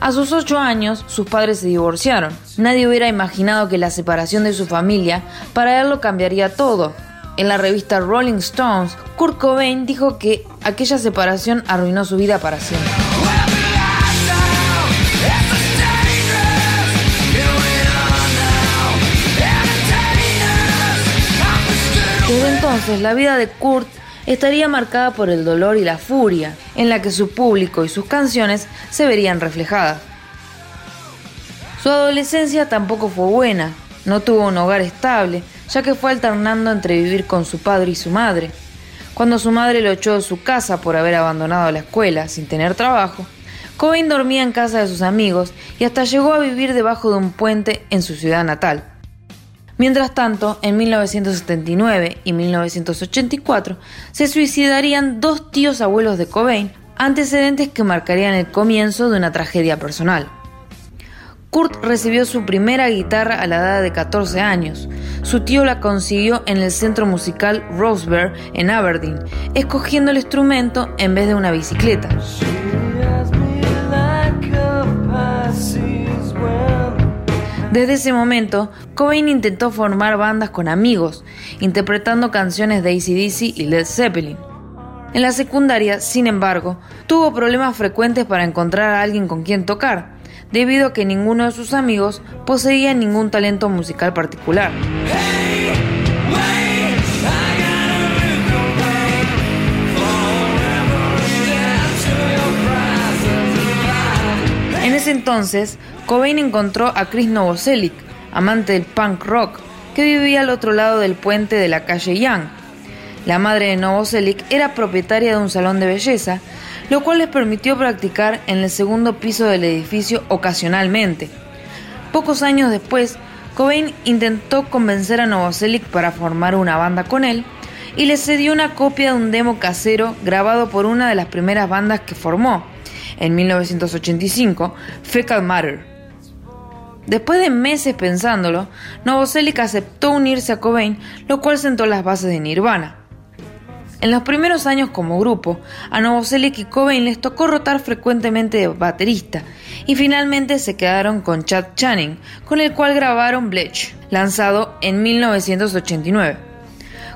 A sus ocho años, sus padres se divorciaron. Nadie hubiera imaginado que la separación de su familia para él lo cambiaría todo. En la revista Rolling Stones, Kurt Cobain dijo que aquella separación arruinó su vida para siempre. Desde entonces, la vida de Kurt estaría marcada por el dolor y la furia, en la que su público y sus canciones se verían reflejadas. Su adolescencia tampoco fue buena, no tuvo un hogar estable, ya que fue alternando entre vivir con su padre y su madre. Cuando su madre lo echó de su casa por haber abandonado la escuela sin tener trabajo, Cobain dormía en casa de sus amigos y hasta llegó a vivir debajo de un puente en su ciudad natal. Mientras tanto, en 1979 y 1984 se suicidarían dos tíos abuelos de Cobain, antecedentes que marcarían el comienzo de una tragedia personal. Kurt recibió su primera guitarra a la edad de 14 años. Su tío la consiguió en el centro musical Rosebear en Aberdeen, escogiendo el instrumento en vez de una bicicleta. Desde ese momento, Cobain intentó formar bandas con amigos, interpretando canciones de ACDC y Led Zeppelin. En la secundaria, sin embargo, tuvo problemas frecuentes para encontrar a alguien con quien tocar, debido a que ninguno de sus amigos poseía ningún talento musical particular. En ese entonces, Cobain encontró a Chris Novoselic, amante del punk rock, que vivía al otro lado del puente de la calle Young. La madre de Novoselic era propietaria de un salón de belleza, lo cual les permitió practicar en el segundo piso del edificio ocasionalmente. Pocos años después, Cobain intentó convencer a Novoselic para formar una banda con él y le cedió una copia de un demo casero grabado por una de las primeras bandas que formó, en 1985, Fecal Matter. Después de meses pensándolo, Novoselic aceptó unirse a Cobain, lo cual sentó las bases de Nirvana. En los primeros años como grupo, a Novoselic y Cobain les tocó rotar frecuentemente de baterista, y finalmente se quedaron con Chad Channing, con el cual grabaron Bleach, lanzado en 1989.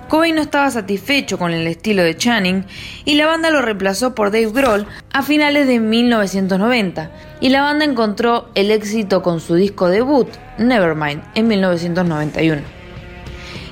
Cobain no estaba satisfecho con el estilo de Channing y la banda lo reemplazó por Dave Grohl a finales de 1990 y la banda encontró el éxito con su disco debut, Nevermind, en 1991.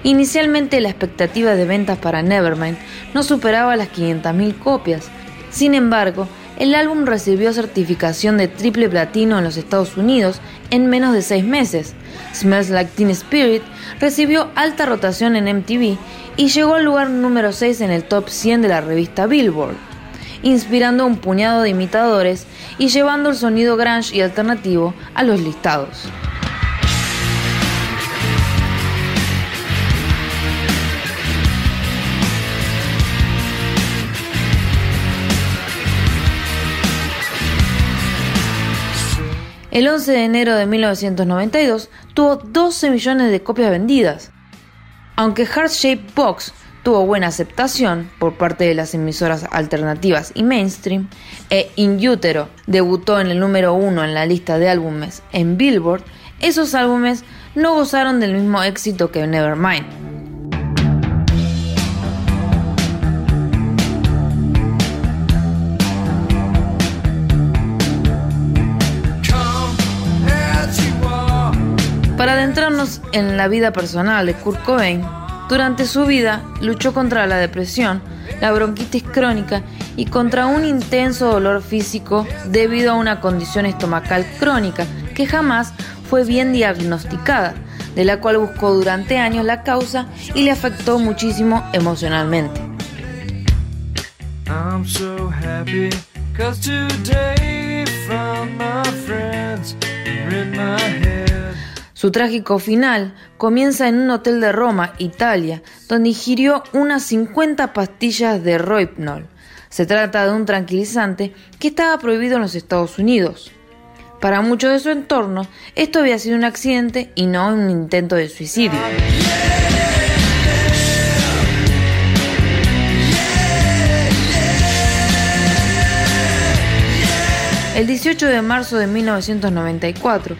Inicialmente la expectativa de ventas para Nevermind no superaba las 500.000 copias, sin embargo, el álbum recibió certificación de triple platino en los Estados Unidos en menos de seis meses. Smells Like Teen Spirit recibió alta rotación en MTV y llegó al lugar número 6 en el top 100 de la revista Billboard, inspirando a un puñado de imitadores y llevando el sonido grunge y alternativo a los listados. El 11 de enero de 1992 tuvo 12 millones de copias vendidas, aunque Heart Shaped Box tuvo buena aceptación por parte de las emisoras alternativas y mainstream, e In Utero debutó en el número uno en la lista de álbumes en Billboard, esos álbumes no gozaron del mismo éxito que Nevermind. En la vida personal de Kurt Cobain, durante su vida luchó contra la depresión, la bronquitis crónica y contra un intenso dolor físico debido a una condición estomacal crónica que jamás fue bien diagnosticada, de la cual buscó durante años la causa y le afectó muchísimo emocionalmente. Su trágico final comienza en un hotel de Roma, Italia, donde ingirió unas 50 pastillas de Rohypnol. Se trata de un tranquilizante que estaba prohibido en los Estados Unidos. Para muchos de su entorno, esto había sido un accidente y no un intento de suicidio. El 18 de marzo de 1994,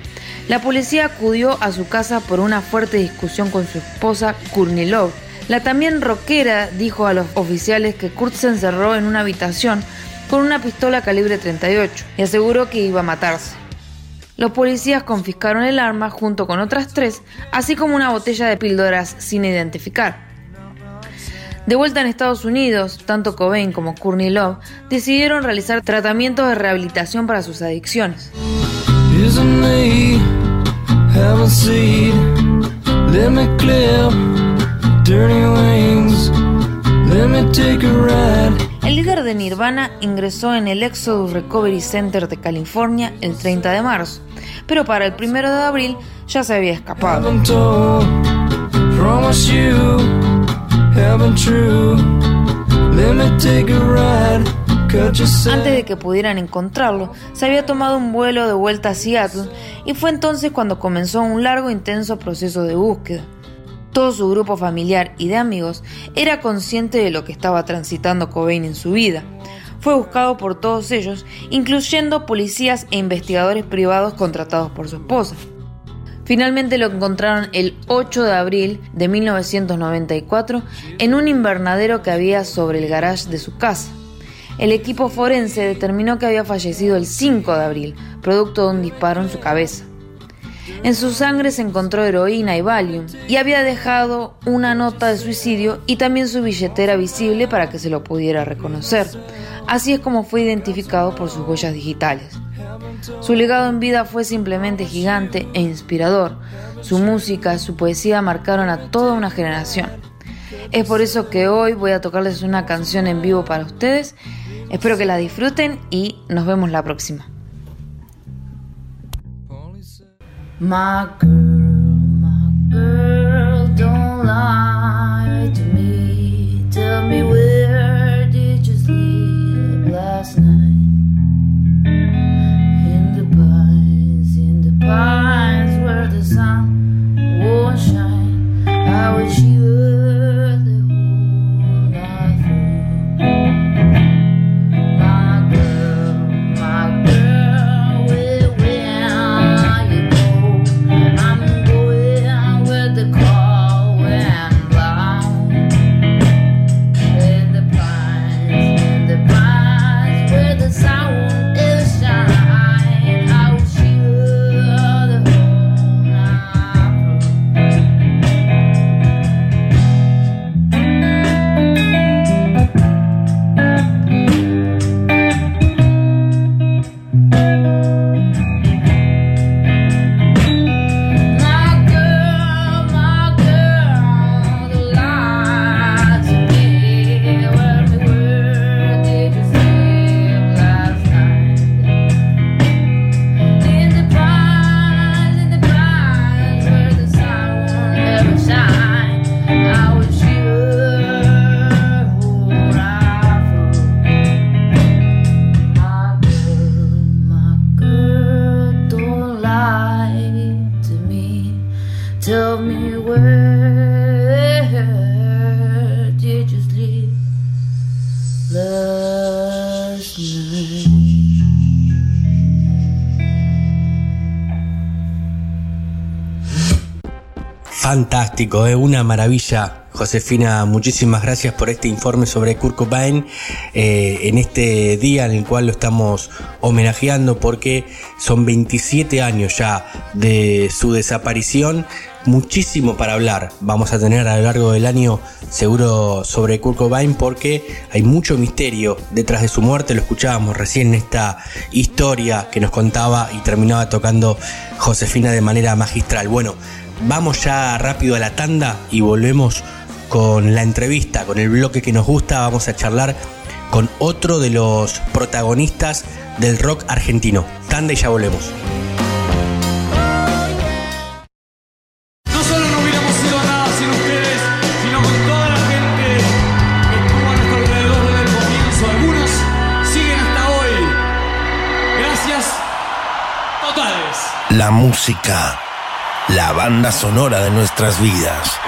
la policía acudió a su casa por una fuerte discusión con su esposa Courtney Love. La también rockera dijo a los oficiales que Kurt se encerró en una habitación con una pistola calibre 38 y aseguró que iba a matarse. Los policías confiscaron el arma junto con otras tres, así como una botella de píldoras sin identificar. De vuelta en Estados Unidos, tanto Cobain como Courtney Love decidieron realizar tratamientos de rehabilitación para sus adicciones. El líder de Nirvana ingresó en el Exodus Recovery Center de California el 30 de marzo, pero para el 1 de abril ya se había escapado. Antes de que pudieran encontrarlo, se había tomado un vuelo de vuelta a Seattle y fue entonces cuando comenzó un largo e intenso proceso de búsqueda. Todo su grupo familiar y de amigos era consciente de lo que estaba transitando Cobain en su vida. Fue buscado por todos ellos, incluyendo policías e investigadores privados contratados por su esposa. Finalmente lo encontraron el 8 de abril de 1994 en un invernadero que había sobre el garage de su casa. El equipo forense determinó que había fallecido el 5 de abril, producto de un disparo en su cabeza. En su sangre se encontró heroína y Valium, y había dejado una nota de suicidio y también su billetera visible para que se lo pudiera reconocer. Así es como fue identificado por sus huellas digitales. Su legado en vida fue simplemente gigante e inspirador. Su música, su poesía marcaron a toda una generación. Es por eso que hoy voy a tocarles una canción en vivo para ustedes. Espero que la disfruten y nos vemos la próxima. Fantástico, es ¿eh? una maravilla. Josefina, muchísimas gracias por este informe sobre Kurt Cobain eh, en este día en el cual lo estamos homenajeando porque son 27 años ya de su desaparición. Muchísimo para hablar vamos a tener a lo largo del año seguro sobre Kurt Cobain porque hay mucho misterio detrás de su muerte. Lo escuchábamos recién en esta historia que nos contaba y terminaba tocando Josefina de manera magistral. Bueno, Vamos ya rápido a la tanda y volvemos con la entrevista, con el bloque que nos gusta. Vamos a charlar con otro de los protagonistas del rock argentino. Tanda y ya volvemos. No solo no hubiéramos sido nada sin ustedes, sino con toda la gente que estuvo a nuestro alrededor desde el comienzo. Algunos siguen hasta hoy. Gracias totales. La música la banda sonora de nuestras vidas.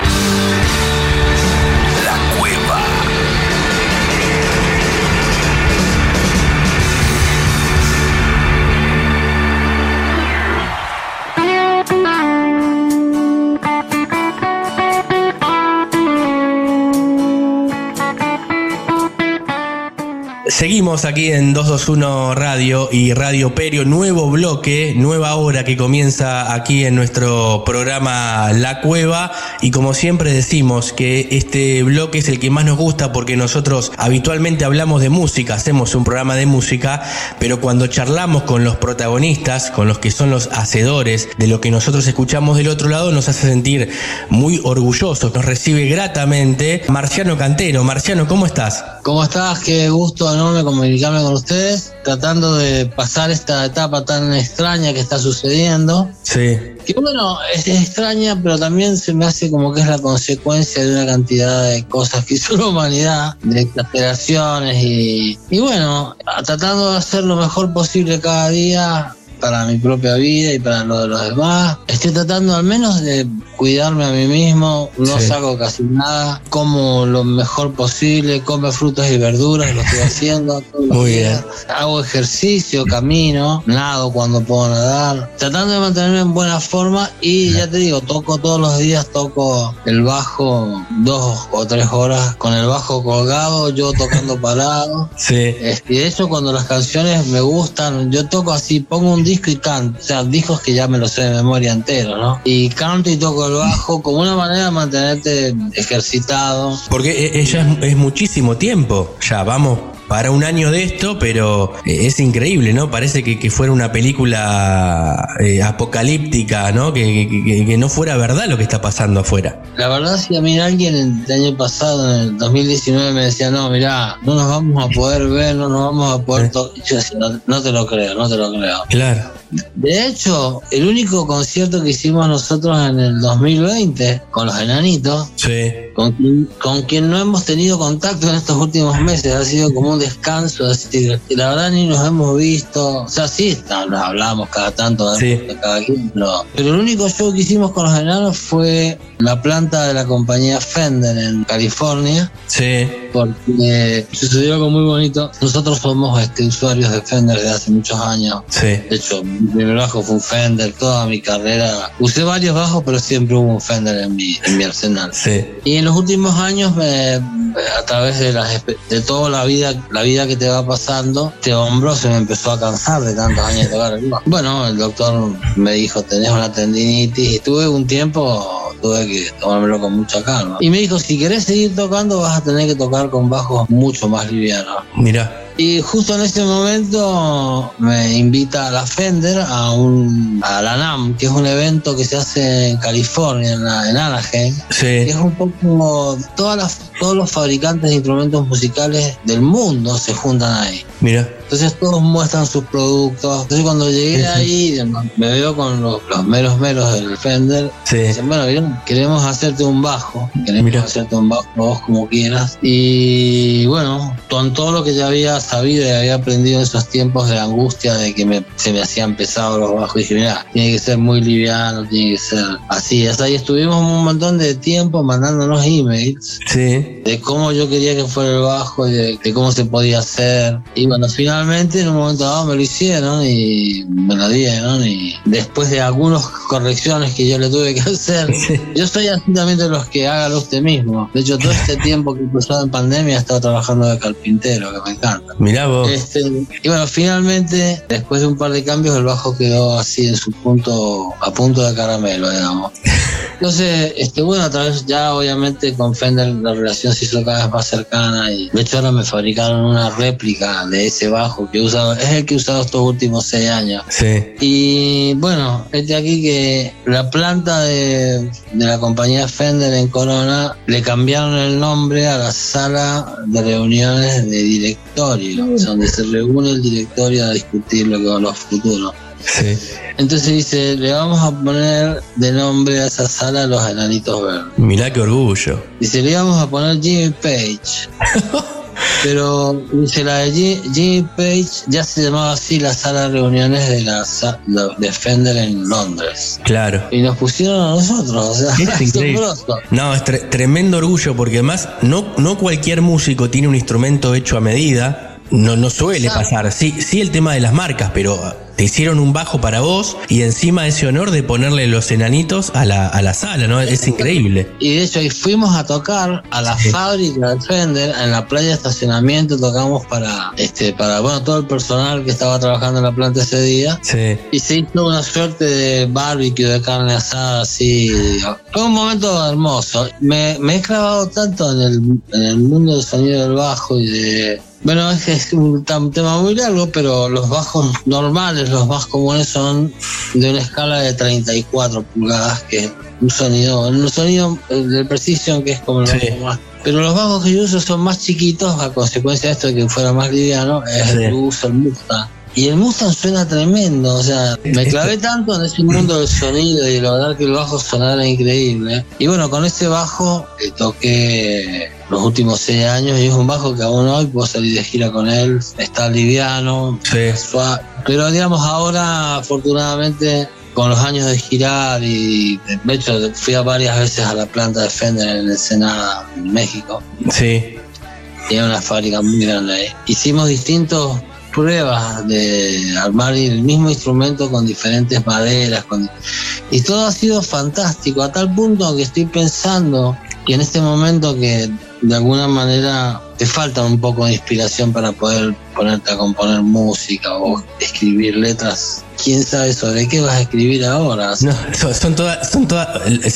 Seguimos aquí en 221 Radio y Radio Perio, nuevo bloque, nueva hora que comienza aquí en nuestro programa La Cueva y como siempre decimos que este bloque es el que más nos gusta porque nosotros habitualmente hablamos de música, hacemos un programa de música, pero cuando charlamos con los protagonistas, con los que son los hacedores de lo que nosotros escuchamos del otro lado, nos hace sentir muy orgullosos, nos recibe gratamente Marciano Cantero. Marciano, ¿cómo estás? ¿Cómo estás? Qué gusto comunicarme con ustedes, tratando de pasar esta etapa tan extraña que está sucediendo. Sí. Que bueno, es extraña, pero también se me hace como que es la consecuencia de una cantidad de cosas que hizo la humanidad, de exageraciones y, y bueno, tratando de hacer lo mejor posible cada día para mi propia vida y para lo de los demás. Estoy tratando al menos de cuidarme a mí mismo, no Sí. saco casi nada, como lo mejor posible, come frutas y verduras, lo estoy haciendo. [LAUGHS] Muy días. Hago ejercicio, camino, nado cuando puedo nadar, tratando de mantenerme en buena forma y ya te digo, toco todos los días, toco el bajo dos o tres horas con el bajo colgado, yo tocando parado. Sí. Y de hecho, cuando las canciones me gustan, yo toco así, pongo un disco y canto. O sea, discos que ya me los sé de memoria entero, ¿no? Y canto y toco el bajo como una manera de mantenerte ejercitado. Porque ella es, es muchísimo tiempo. Ya vamos para un año de esto, pero eh, es increíble, ¿no? Parece que, que fuera una película eh, apocalíptica, ¿no? Que, que- que- que no fuera verdad lo que está pasando afuera. La verdad, si a mí alguien el año pasado, en el 2019, me decía, no, mirá, no nos vamos a poder ver, no nos vamos a poder tocar. Yo decía, no, no te lo creo, no te lo creo. Claro. De hecho, el único concierto que hicimos nosotros en el 2020 con los enanitos, Sí. con quien, con quien no hemos tenido contacto en estos últimos meses, ha sido como un descanso, es decir, que la verdad ni nos hemos visto, o sea, sí, está- nos hablamos cada tanto de, Sí. de cada quien, pero, pero el único show que hicimos con los enanos fue la planta de la compañía Fender en California, Sí. porque sucedió algo muy bonito. Nosotros somos este, usuarios de Fender desde hace muchos años. Sí. De hecho, mi primer bajo fue un Fender, toda mi carrera. Usé varios bajos, pero siempre hubo un Fender en mi, en mi arsenal. Sí. Y en los últimos años, me- a través de, las, de toda la vida, la vida que te va pasando, este hombro se me empezó a cansar de tantos años de tocar el bajo. Bueno, el doctor me dijo, tenés una tendinitis, y tuve un tiempo, tuve que tomármelo con mucha calma. Y me dijo, si querés seguir tocando, vas a tener que tocar con bajos mucho más livianos. Mira. Y justo en ese momento me invita a la Fender a un a la NAM, que es un evento que se hace en California, en, la- en Anaheim. que es un poco todas las, todos los fabricantes de instrumentos musicales del mundo se juntan ahí. Mira. Entonces todos muestran sus productos. Entonces cuando llegué ahí me veo con los, los meros meros del Fender. Sí. Dicen, bueno, bien, queremos hacerte un bajo. Queremos hacerte un bajo vos como quieras. Y bueno, con todo lo que ya había sabido y había aprendido en esos tiempos de angustia de que me, se me hacían pesados los bajos, dije, mira, tiene que ser muy liviano, tiene que ser así. Hasta ahí estuvimos un montón de tiempo mandándonos emails Sí. de cómo yo quería que fuera el bajo y de, de cómo se podía hacer. Y bueno, finalmente en un momento dado me lo hicieron y me lo dieron. Y después de algunas correcciones que yo le tuve que hacer, [LAUGHS] yo soy así también de los que hágalo usted mismo. De hecho, todo este tiempo que he pasado en pandemia he estado trabajando de carpintero, que me encanta. Mirá vos. Este, y bueno, finalmente, después de un par de cambios, el bajo quedó así en su punto, a punto de caramelo, digamos. Entonces, este, bueno, a través ya obviamente con Fender la relación se hizo cada vez más cercana y de hecho ahora me fabricaron una réplica de ese bajo que he usado, es el que he usado estos últimos seis años. Sí. Y bueno, este aquí que la planta de, de la compañía Fender en Corona le cambiaron el nombre a la sala de reuniones de directorio, donde se reúne el directorio a discutir lo que va a los futuros. Sí. Entonces dice, le vamos a poner de nombre a esa sala los enanitos verdes. Mirá qué orgullo. Dice, le íbamos a poner Jimmy Page. [LAUGHS] Pero dice, la de Ji- Jimmy Page ya se llamaba así la sala de reuniones de la la- de Fender en Londres. Claro. Y nos pusieron a nosotros, o sea, [LAUGHS] Es increíble. No, es tre- tremendo orgullo porque además no, no cualquier músico tiene un instrumento hecho a medida. No, no suele Exacto. pasar. Sí, sí el tema de las marcas, pero te hicieron un bajo para vos y encima ese honor de ponerle los enanitos a la, a la sala, ¿no? Es increíble. Y de hecho ahí fuimos a tocar a la fábrica de Fender, en la playa de estacionamiento tocamos para, este, para, bueno, todo el personal que estaba trabajando en la planta ese día. Sí. Y se hizo una suerte de barbecue, de carne asada, así. Fue un momento hermoso. Me, me he clavado tanto en el, en el mundo del sonido del bajo y de... Bueno, es es un tema muy largo, pero los bajos normales, los más comunes son de una escala de 34 pulgadas, que es un sonido, un sonido eh, del Precision, que es como Sí. bajo más. Pero los bajos que yo uso son más chiquitos, a consecuencia de esto de que fuera más liviano, es el que uso el Mustang. Y el Mustang suena tremendo, o sea, me clavé [LAUGHS] tanto en ese mundo del sonido y lograr que el bajo sonara increíble. Y bueno, con ese bajo eh, toqué los últimos seis años y es un bajo que aún hoy puedo salir de gira con él, está liviano, Sí. suave. Pero digamos ahora, afortunadamente, con los años de girar y de hecho fui a varias veces a la planta de Fender en Ensenada, en México. Sí. Tiene una fábrica muy grande ahí. Hicimos distintas pruebas de armar el mismo instrumento con diferentes maderas. Con... Y todo ha sido fantástico, a tal punto que estoy pensando que en este momento que de alguna manera te falta un poco de inspiración para poder ponerte a componer música o escribir letras. ¿Quién sabe sobre qué vas a escribir ahora? [LAUGHS] No, son, son todas, son todas,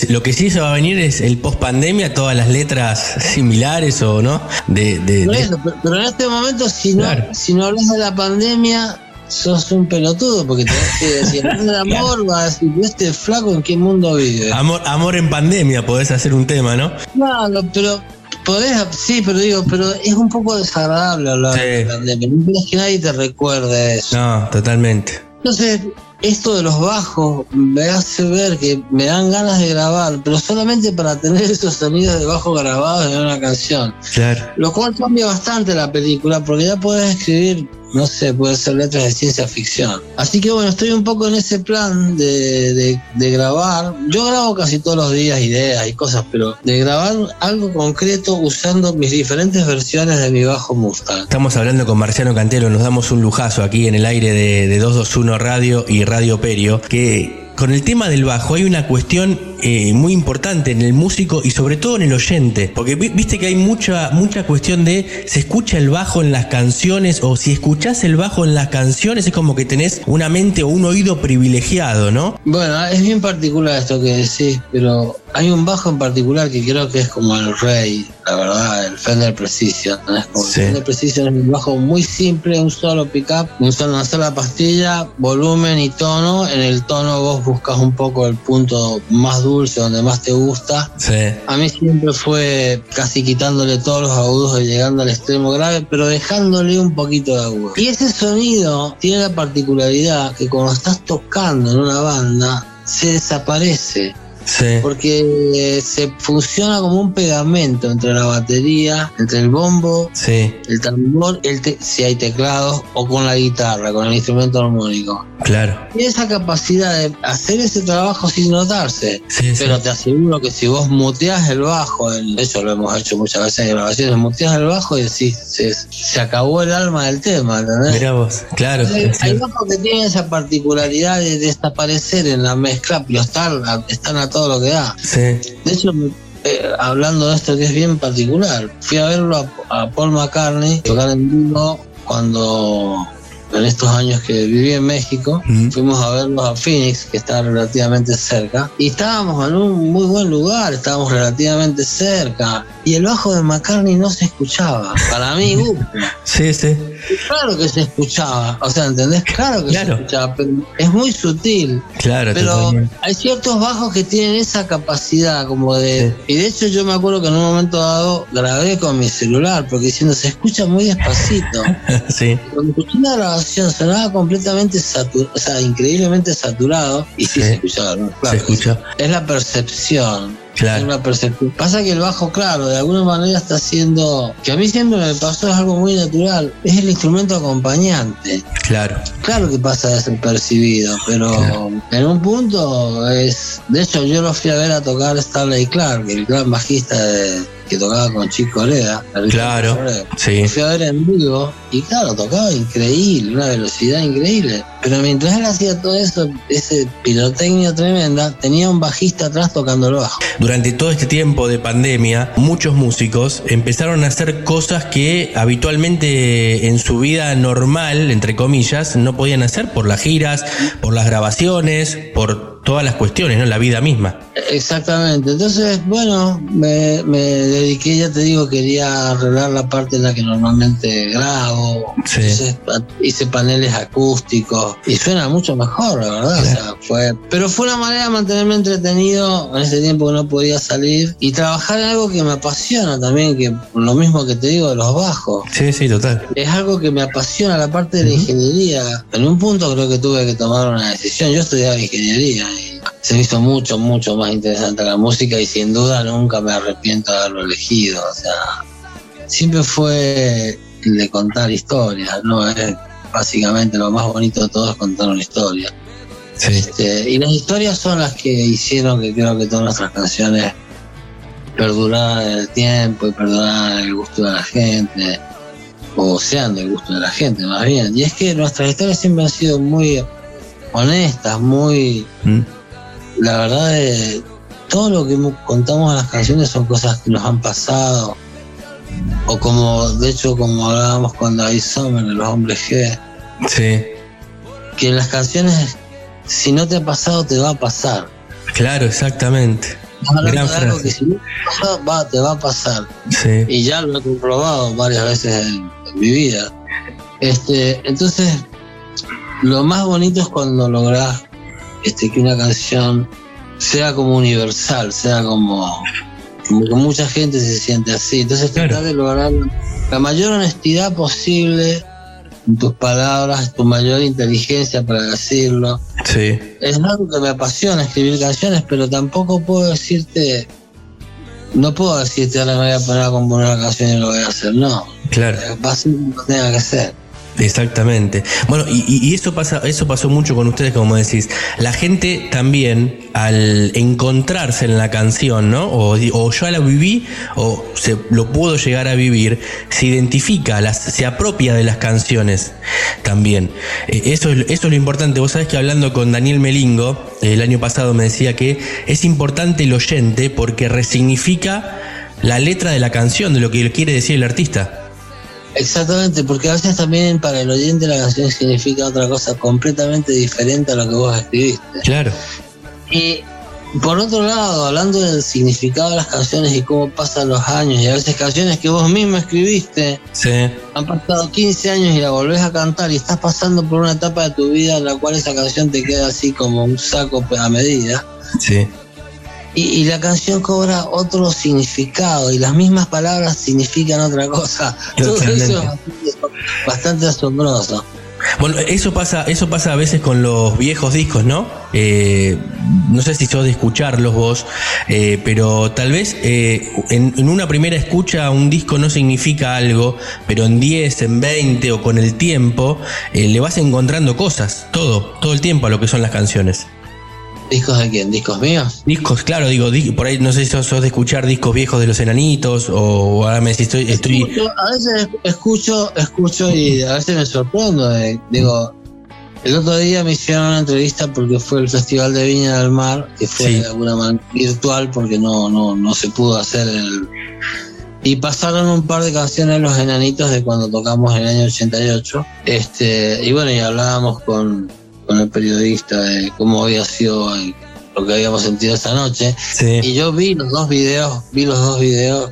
lo que sí se va a venir es el post pandemia, todas las letras similares o no, de, de- Por eso, pero- pero en este momento, si no, Claro. si no hablas de la pandemia, sos un pelotudo, porque tenés que decir, de amor, vas a [LAUGHS] decir, este flaco en qué mundo vive. amor, amor en pandemia, podés hacer un tema, ¿no? Claro, pero podés, sí, pero digo, pero es un poco desagradable hablar de la pandemia. No querés que nadie te recuerde eso. No, totalmente. Entonces, esto de los bajos me hace ver que me dan ganas de grabar, pero solamente para tener esos sonidos de bajo grabados en una canción. Claro. Lo cual cambia bastante la película porque ya puedes escribir, no sé, puede ser letras de ciencia ficción. Así que bueno, estoy un poco en ese plan de, de- grabar. Yo grabo casi todos los días ideas y cosas, pero de grabar algo concreto usando mis diferentes versiones de mi bajo Mustang. Estamos hablando con Marciano Cantelo, nos damos un lujazo aquí en el aire de, de 221 Radio y Radio Perio, que con el tema del bajo hay una cuestión eh, muy importante en el músico y sobre todo en el oyente, porque vi- viste que hay mucha, mucha cuestión de se escucha el bajo en las canciones o si escuchás el bajo en las canciones es como que tenés una mente o un oído privilegiado, ¿no? Bueno, es bien particular esto que decís, pero hay un bajo en particular que creo que es como el rey, la verdad, el Fender Precision. ¿no? Es como el. Fender Precision es un bajo muy simple, un solo pickup, un solo- una sola pastilla, volumen y tono. En el tono vos buscas un poco el punto más dulce, donde más te gusta. Sí. A mí siempre fue casi quitándole todos los agudos y llegando al extremo grave, pero dejándole un poquito de agudo. Y ese sonido tiene la particularidad que cuando estás tocando en una banda, se desaparece. Sí. Porque se funciona como un pegamento entre la batería, entre el bombo, Sí, el tambor, el si hay teclados, o con la guitarra, con el instrumento armónico. claro. Y esa capacidad de hacer ese trabajo sin notarse. Sí. Pero te aseguro que si vos muteás el bajo, el- eso lo hemos hecho muchas veces en grabaciones, muteás el bajo y decís, se, se acabó el alma del tema, ¿entendés? Mirá vos, claro. Hay, bajos que tienen esa particularidad de desaparecer en la mezcla, pero están, están todo lo que da. Sí, De hecho, eh, hablando de esto que es bien particular, fui a verlo a, a Paul McCartney tocar en vivo cuando en estos años que viví en México, fuimos a verlo a Phoenix, que está relativamente cerca, y estábamos en un muy buen lugar, estábamos relativamente cerca, y el bajo de McCartney no se escuchaba, para mí, [LAUGHS] uh, sí, sí. Claro que se escuchaba, o sea, ¿entendés? Claro que Claro. se escuchaba, pero es muy sutil. Claro, Pero totalmente. hay ciertos bajos que tienen esa capacidad como de... Y de hecho yo me acuerdo que en un momento dado grabé con mi celular porque diciendo se escucha muy despacito. [LAUGHS] sí, Cuando escuché la grabación sonaba completamente saturado, o sea, increíblemente saturado. Y sí, Sí. se escuchaba, ¿no? se Claro, escucha. Es la percepción. Claro. una percepción. Pasa que el bajo, claro, de alguna manera está siendo... Que a mí siempre me pasó, es algo muy natural. Es el instrumento acompañante. Claro. Claro que pasa desapercibido, pero Claro. en un punto es. De hecho, yo lo fui a ver a tocar Starley Clark, el gran bajista de- que tocaba con Chico Leda. Claro, sí. Fui a ver en vivo y claro, tocaba increíble, una velocidad increíble. Pero mientras él hacía todo eso, ese pirotecnia tremenda, tenía un bajista atrás tocando el bajo. Durante todo este tiempo de pandemia, muchos músicos empezaron a hacer cosas que habitualmente en su vida normal, entre comillas, no podían hacer por las giras, por las grabaciones, por todas las cuestiones, ¿no? La vida misma. Exactamente. Entonces, bueno, me, me dediqué, ya te digo, quería arreglar la parte en la que normalmente grabo. Sí. Entonces, hice paneles acústicos y suena mucho mejor, la verdad. O sea, fue, pero fue una manera de mantenerme entretenido en ese tiempo que no podía salir y trabajar en algo que me apasiona también, que lo mismo que te digo de los bajos. Sí, sí, total. Es algo que me apasiona, la parte de la ingeniería. En un punto creo que tuve que tomar una decisión. Yo estudiaba ingeniería y se hizo mucho, mucho más interesante la música y sin duda nunca me arrepiento de haberlo elegido. O sea, siempre fue el de contar historias, ¿no? Es básicamente lo más bonito de todo es contar una historia. Sí. Este, y las historias son las que hicieron que creo que todas nuestras canciones perduraran el tiempo y perduraran el gusto de la gente, o sean del gusto de la gente más bien. Y es que nuestras historias siempre han sido muy honestas, muy... Mm. La verdad, eh, todo lo que contamos en las canciones son cosas que nos han pasado, o como, de hecho, como hablábamos con David Sommer de Los Hombres G, Sí. que en las canciones, si no te ha pasado, te va a pasar. Claro, exactamente. Gran algo que si no te pasa, va, te va a pasar. Sí. Y ya lo he comprobado varias veces en, en mi vida. Este, entonces, lo más bonito es cuando logras este, que una canción sea como universal, sea como, como que mucha gente se siente así. Entonces, Claro. tratar de lograr la mayor honestidad posible en tus palabras, tu mayor inteligencia para decirlo Sí. es algo que me apasiona escribir canciones, pero tampoco puedo decirte, no puedo decirte ahora me voy a poner a componer una canción y lo voy a hacer, no, Claro. va a ser lo que tenga que ser. Exactamente. Bueno, y, eso pasa, eso pasó mucho con ustedes, como decís. La gente también, al encontrarse en la canción, ¿no? O, o yo la viví, o se lo puedo llegar a vivir, se identifica, las, se apropia de las canciones también. Eh, Eso es, eso es lo importante. Vos sabés que hablando con Daniel Melingo, el año pasado me decía que es importante el oyente porque resignifica la letra de la canción, de lo que quiere decir el artista. Exactamente, porque a veces también para el oyente la canción significa otra cosa completamente diferente a lo que vos escribiste. Claro. Y por otro lado, hablando del significado de las canciones y cómo pasan los años, y a veces canciones que vos mismo escribiste, Sí. han pasado 15 años y la volvés a cantar y estás pasando por una etapa de tu vida en la cual esa canción te queda así como un saco a medida. Sí. Y, y la canción cobra otro significado y las mismas palabras significan otra cosa. [LAUGHS] Todo eso es bastante, bastante asombroso. Bueno, eso pasa, eso pasa a veces con los viejos discos, ¿no? Eh, no sé si sos de escucharlos vos, eh, pero tal vez eh, en, en una primera escucha un disco no significa algo, pero en 10, en 20 o con el tiempo eh, le vas encontrando cosas, todo, todo el tiempo a lo que son las canciones. ¿Discos de quién? ¿Discos míos? Discos, claro, digo, di- por ahí no sé si sos, sos de escuchar discos viejos de los enanitos o ahora me decís, estoy, estoy Escucho- a veces escucho, escucho y a veces me sorprendo. de- digo, el otro día me hicieron una entrevista porque fue el Festival de Viña del Mar, que fue Sí. de alguna manera virtual porque no, no, no se pudo hacer el... Y pasaron un par de canciones Los Enanitos de cuando tocamos en el año 88. Este, y bueno, y hablábamos con, con el periodista de cómo había sido el- lo que habíamos sentido esa noche. sí, Y yo vi los dos videos, vi los dos videos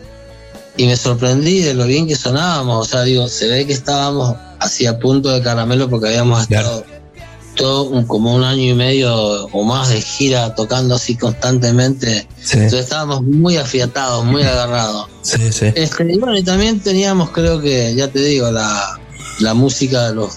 y me sorprendí de lo bien que sonábamos. O sea, digo, se ve que estábamos así a punto de caramelo porque habíamos Claro. estado todo un- como un año y medio o más de gira tocando así constantemente. sí, Entonces estábamos muy afiatados, muy agarrados. sí, sí. Este, y bueno, y también teníamos, creo que, ya te digo, la, la música de los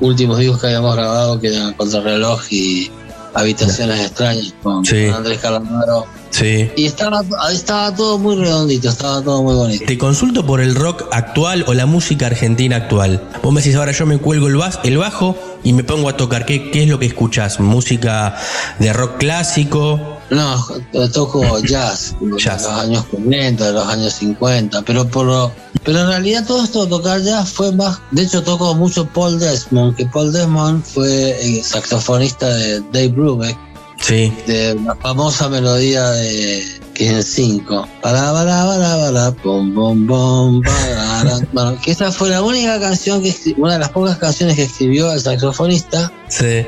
últimos discos que habíamos grabado, que eran Contrarreloj y Habitaciones Extrañas con, Sí. Andrés Calamaro. sí. Y estaba, estaba todo muy redondito, estaba todo muy bonito. Te consulto por el rock actual o la música argentina actual. Vos me decís, ahora yo me cuelgo el, bas- el bajo y me pongo a tocar. ¿Qué, qué es lo que escuchás? ¿Música de rock clásico? No, toco jazz, [LAUGHS] Jazz. de los años 40, de los años 50, pero por pero en realidad todo esto de tocar jazz fue más, de hecho toco mucho Paul Desmond, que Paul Desmond fue el saxofonista de Dave Brubeck, Sí, de la famosa melodía de que es el 5. Para, para, para, para, pom, pom, pom, para, Bueno, que esa fue la única canción que una de las pocas canciones que escribió el saxofonista sí,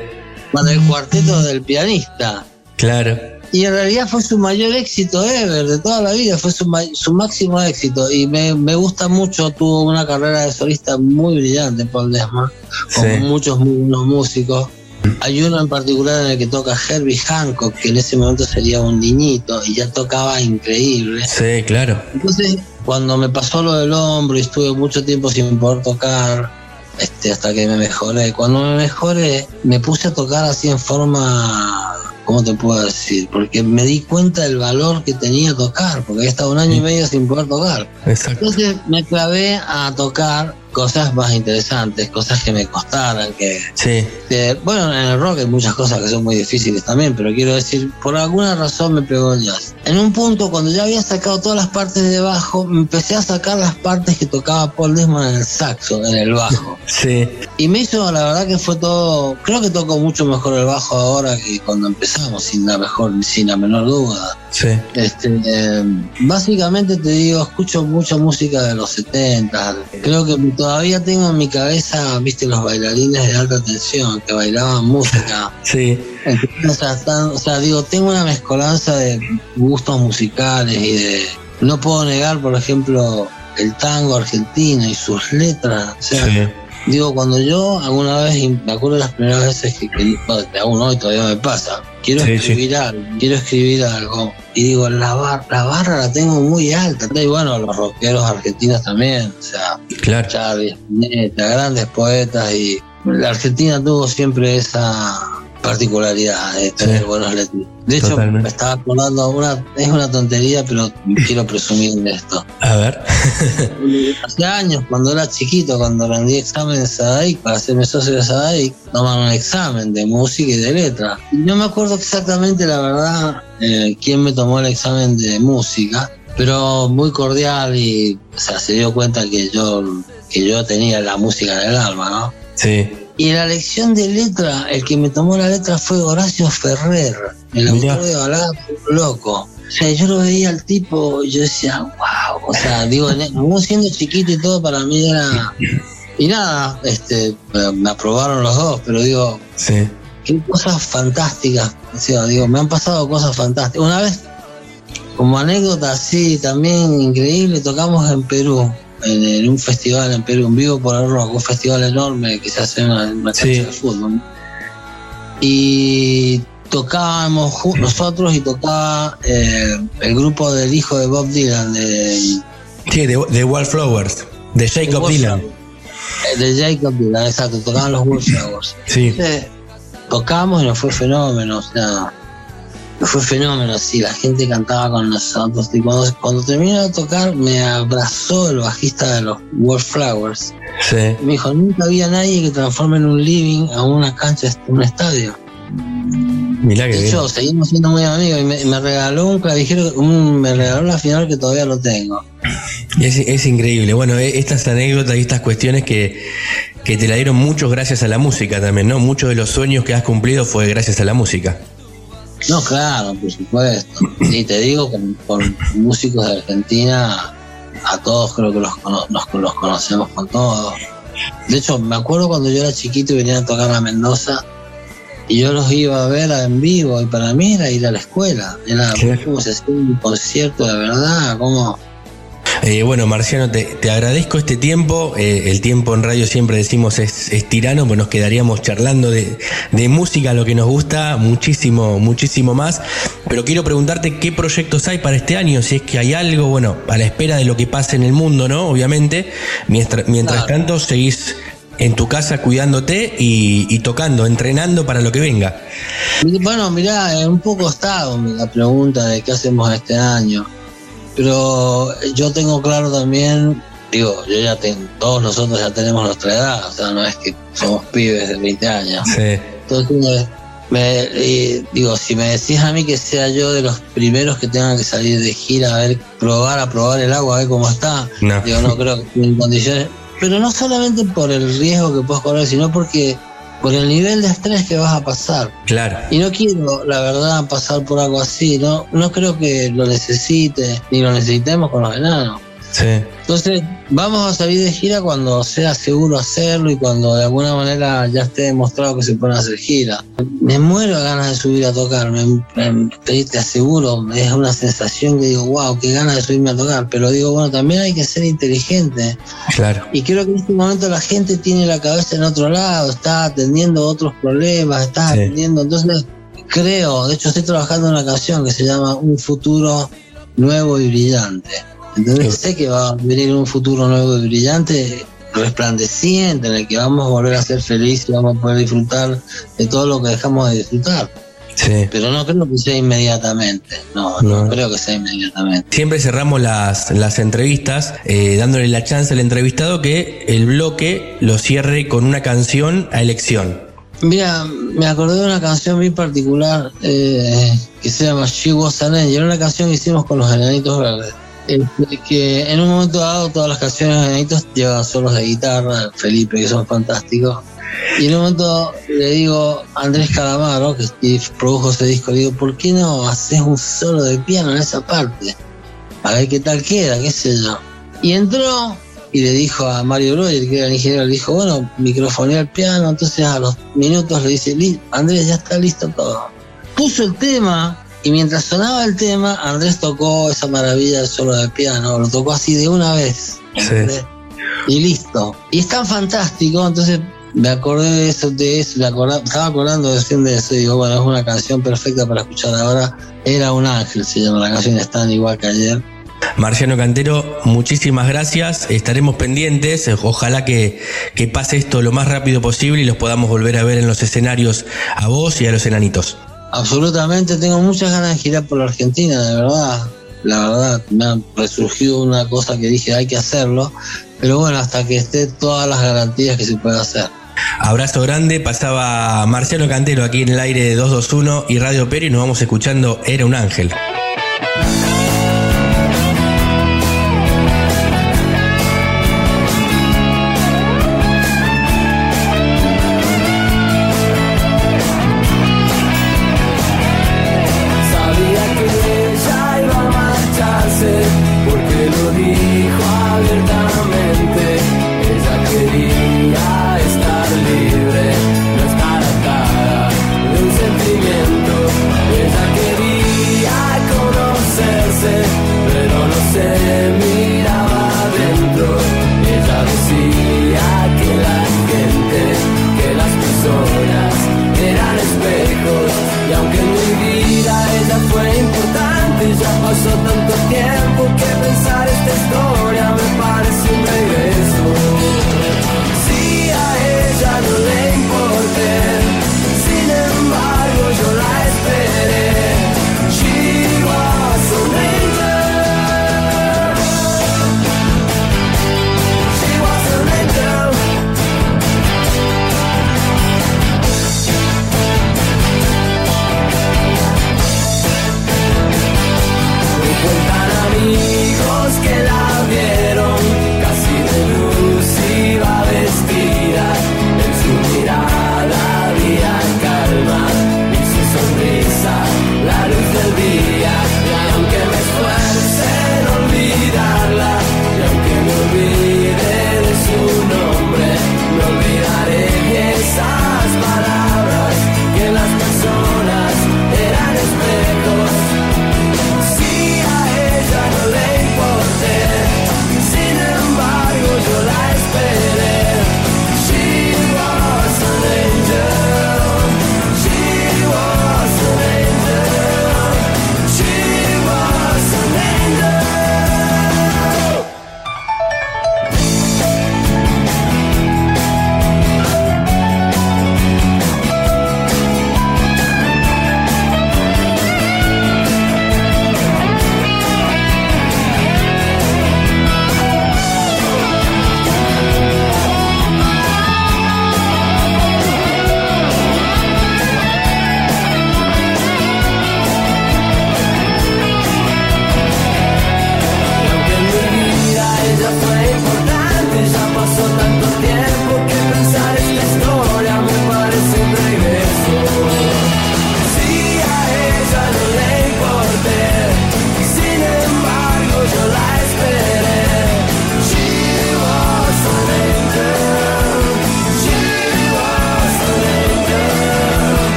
para el cuarteto del pianista. claro. Y en realidad fue su mayor éxito ever de toda la vida, fue su, su máximo éxito. Y me, me gusta mucho, tuvo una carrera de solista muy brillante, Paul Desmond, con Sí. muchos muy buenos músicos. Hay uno en particular en el que toca Herbie Hancock, que en ese momento sería un niñito y ya tocaba increíble. Sí, claro. Entonces, cuando me pasó lo del hombro y estuve mucho tiempo sin poder tocar, este, hasta que me mejoré. Cuando me mejoré, me puse a tocar así en forma, ¿cómo te puedo decir? Porque me di cuenta del valor que tenía tocar, porque había estado un año y medio sin poder tocar. Exacto. Entonces me clavé a tocar cosas más interesantes, cosas que me costaran, que Sí, que, bueno, en el rock hay muchas cosas que son muy difíciles también, pero quiero decir, por alguna razón me pegó el jazz. En un punto, cuando ya había sacado todas las partes de bajo, me empecé a sacar las partes que tocaba Paul Desmond en el saxo, en el bajo. [LAUGHS] sí, Y me hizo, la verdad que fue todo, creo que toco mucho mejor el bajo ahora que cuando empezamos, sin la mejor, sin la menor duda. sí. Este, eh, básicamente te digo, escucho mucha música de los 70. Creo que todavía tengo en mi cabeza, viste, los bailarines de alta tensión que bailaban música. [LAUGHS] Sí, o sea, o sea, digo, tengo una mezcolanza de gustos musicales y de. No puedo negar, por ejemplo, el tango argentino y sus letras. O sea, sí. Digo, cuando yo alguna vez, me acuerdo de las primeras veces que, que bueno, aún hoy todavía me pasa, quiero Sí, escribir algo, quiero escribir algo, y digo, la, bar- la barra la tengo muy alta. Y bueno, los rockeros argentinos también, o sea, Claro. Charlie, grandes poetas, y la Argentina tuvo siempre esa particularidad de tener Sí. buenos letras. De hecho, Totalmente. me estaba acordando, una, es una tontería, pero quiero presumir de esto. A ver. [LAUGHS] Hace años, cuando era chiquito, cuando rendí examen de SADAIC para hacerme socio de SADAIC, toman un examen de música y de letra. Y no me acuerdo exactamente, la verdad, eh, quién me tomó el examen de música, pero muy cordial y o sea, se dio cuenta que yo, que yo tenía la música en el alma, ¿no? Sí, Y la lección de letra, el que me tomó la letra fue Horacio Ferrer, el autor de Balada Loco. O sea, yo lo veía al tipo y yo decía, wow. O sea, [LAUGHS] digo, aún siendo chiquito y todo, para mí era. Y nada, este, me aprobaron los dos, pero digo, sí. qué cosas fantásticas. O sea, digo, me han pasado cosas fantásticas. Una vez, como anécdota así, también increíble, tocamos en Perú, en, en un festival en Perú, en Vivo por el Rock, un festival enorme que se hace en una, una cancha Sí. de fútbol. Y tocábamos nosotros y tocaba eh, el grupo del hijo de Bob Dylan, de, Sí, de, de Wallflowers, de Jacob. Dylan. eh, de Jacob Dylan, exacto, tocaban los Wallflowers. Sí, Entonces, tocamos y nos fue fenómeno, o sea, fue fenómeno, así, la gente cantaba con nosotros. Y cuando, cuando terminó de tocar, me abrazó el bajista de los Wallflowers. sí. Y me dijo, nunca había nadie que transforme en un living a una cancha, un estadio. Mirá que bien. hecho, seguimos siendo muy amigos y me, me regaló un clavijero, un- me regaló la final que todavía lo tengo. Es, es increíble. Bueno, e- estas anécdotas y estas cuestiones que, que te la dieron muchos gracias a la música también, ¿no? Muchos de los sueños que has cumplido fue gracias a la música. No, claro, por supuesto. Y te digo, con, con músicos de Argentina, a todos creo que los, nos- los conocemos con todos. De hecho, me acuerdo cuando yo era chiquito y venían a tocar a Mendoza, y yo los iba a ver en vivo, y para mí era ir a la escuela. Era como si hacía un concierto de verdad, como... Eh, bueno, Marciano, te, te agradezco este tiempo. Eh, el tiempo en radio siempre decimos es, es tirano, pues nos quedaríamos charlando de, de música, lo que nos gusta, muchísimo, muchísimo más. Pero quiero preguntarte qué proyectos hay para este año, si es que hay algo, bueno, a la espera de lo que pase en el mundo, ¿no? Obviamente. Mientras, mientras Claro. tanto, seguís en tu casa cuidándote y, y tocando, entrenando para lo que venga. Bueno, mirá, un poco está la pregunta de qué hacemos este año. Pero yo tengo claro también, digo, yo ya tengo, todos nosotros ya tenemos nuestra edad, o sea, no es que somos pibes de 20 años. Sí, Entonces, Me, y digo, si me decís a mí que sea yo de los primeros que tengan que salir de gira a ver, probar, a probar el agua, a ver cómo está, No. digo, no creo que en condiciones. Pero no solamente por el riesgo que puedes correr, sino porque por el nivel de estrés que vas a pasar. Claro. Y no quiero, la verdad, pasar por algo así. No, no creo que lo necesite, ni lo necesitemos con los enanos. Sí. Entonces, vamos a salir de gira cuando sea seguro hacerlo y cuando de alguna manera ya esté demostrado que se pueden hacer gira. Me muero de ganas de subir a tocar, me, me- te aseguro, es una sensación que digo, wow, qué ganas de subirme a tocar. Pero digo, bueno, también hay que ser inteligente. Claro. Y creo que en este momento la gente tiene la cabeza en otro lado, está atendiendo otros problemas, está Sí. atendiendo. Entonces, creo, de hecho, estoy trabajando en una canción que se llama Un futuro nuevo y brillante. Entonces, sé que va a venir un futuro nuevo y brillante, resplandeciente, en el que vamos a volver a ser felices y vamos a poder disfrutar de todo lo que dejamos de disfrutar. Sí. Pero no creo que sea inmediatamente, no, no, No. creo que sea inmediatamente. Siempre cerramos las, las entrevistas eh, dándole la chance al entrevistado que el bloque lo cierre con una canción a elección. Mira, me acordé de una canción muy particular eh, que se llama She Was an Angel, una canción que hicimos con los Enanitos Verdes. Este, que en un momento dado todas las canciones de Enanitos llevan solos de guitarra, Felipe, que son fantásticos. Y en un momento le digo a Andrés Calamaro, que produjo ese disco, le digo, ¿por qué no haces un solo de piano en esa parte? A ver qué tal queda, qué sé yo. Y entró y le dijo a Mario Breuer, que era el ingeniero, le dijo, bueno, microfonea el piano, entonces a los minutos le dice, "Li- Andrés, ya está listo todo. Puso el tema y mientras sonaba el tema, Andrés tocó esa maravilla del solo de piano, lo tocó así de una vez. ¿entendés? Y listo. Y es tan fantástico, entonces me acordé de eso, de eso, me acordaba- estaba acordando recién de eso y digo, bueno, es una canción perfecta para escuchar ahora. Era un ángel, se llama la canción, es tan igual que ayer. Marciano Cantero, muchísimas gracias. Estaremos pendientes. Ojalá que, que pase esto lo más rápido posible y los podamos volver a ver en los escenarios a vos y a los enanitos. Absolutamente, tengo muchas ganas de girar por la Argentina, de verdad. La verdad, me ha resurgido una cosa que dije, hay que hacerlo. Pero bueno, hasta que esté todas las garantías que se pueda hacer. Abrazo grande. Pasaba Marciano Cantero aquí en el aire de 221 y Radio Pero y nos vamos escuchando Era un ángel.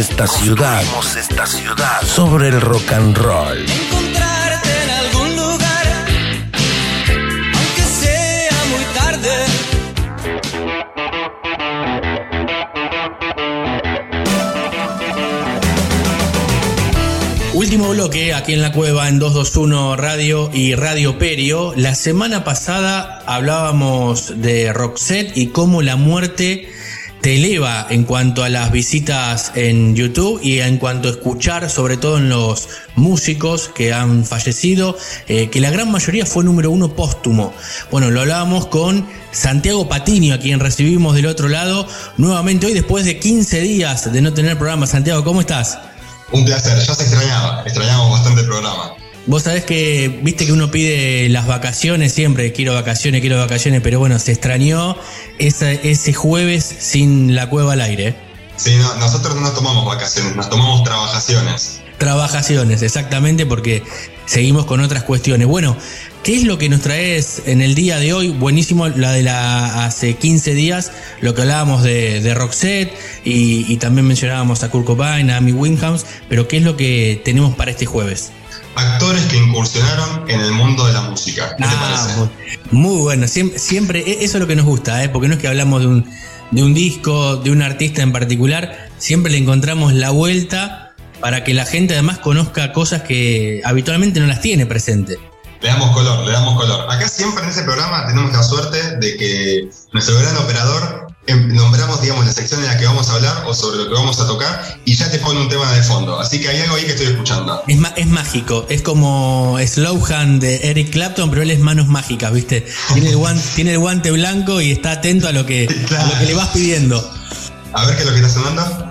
Esta ciudad, esta ciudad sobre el rock and roll. Encontrarte en algún lugar, aunque sea muy tarde. Último bloque aquí en la cueva en 221 Radio y Radio Perio. La semana pasada hablábamos de Roxette y cómo la muerte te eleva en cuanto a las visitas en YouTube y en cuanto a escuchar, sobre todo en los músicos que han fallecido, eh, que la gran mayoría fue número uno póstumo. Bueno, lo hablábamos con Santiago Patiño, a quien recibimos del otro lado, nuevamente hoy después de 15 días de no tener programa. Santiago, ¿cómo estás? Un placer, ya se extrañaba, extrañamos bastante el programa. Vos sabés que, viste que uno pide las vacaciones siempre, quiero vacaciones, quiero vacaciones, pero bueno, se extrañó ese, ese jueves sin la cueva al aire. Sí, no, nosotros no nos tomamos vacaciones, nos tomamos trabajaciones. Trabajaciones, exactamente, porque seguimos con otras cuestiones. Bueno, ¿qué es lo que nos traes en el día de hoy? Buenísimo la de la hace 15 días, lo que hablábamos de, de Roxette y, y también mencionábamos a Kurt Cobain, a Amy Winehouse, pero ¿qué es lo que tenemos para este jueves? Actores que incursionaron en el mundo de la música. ¿Qué te Ah, parece? muy, bueno, siempre, siempre, eso es lo que nos gusta, ¿eh? porque no es que hablamos de un, de un disco, de un artista en particular, siempre le encontramos la vuelta para que la gente además conozca cosas que habitualmente no las tiene presente. Le damos color, le damos color. Acá siempre en ese programa tenemos la suerte de que nuestro gran operador nombramos, digamos, la sección en la que vamos a hablar o sobre lo que vamos a tocar y ya te pone un tema de fondo. Así que hay algo ahí que estoy escuchando. Es, es mágico, es como Slowhand de Eric Clapton, pero él es manos mágicas, ¿viste? Tiene el guante, [LAUGHS] tiene el guante blanco y está atento a lo que, a lo que le vas pidiendo. A ver qué es lo que está sonando.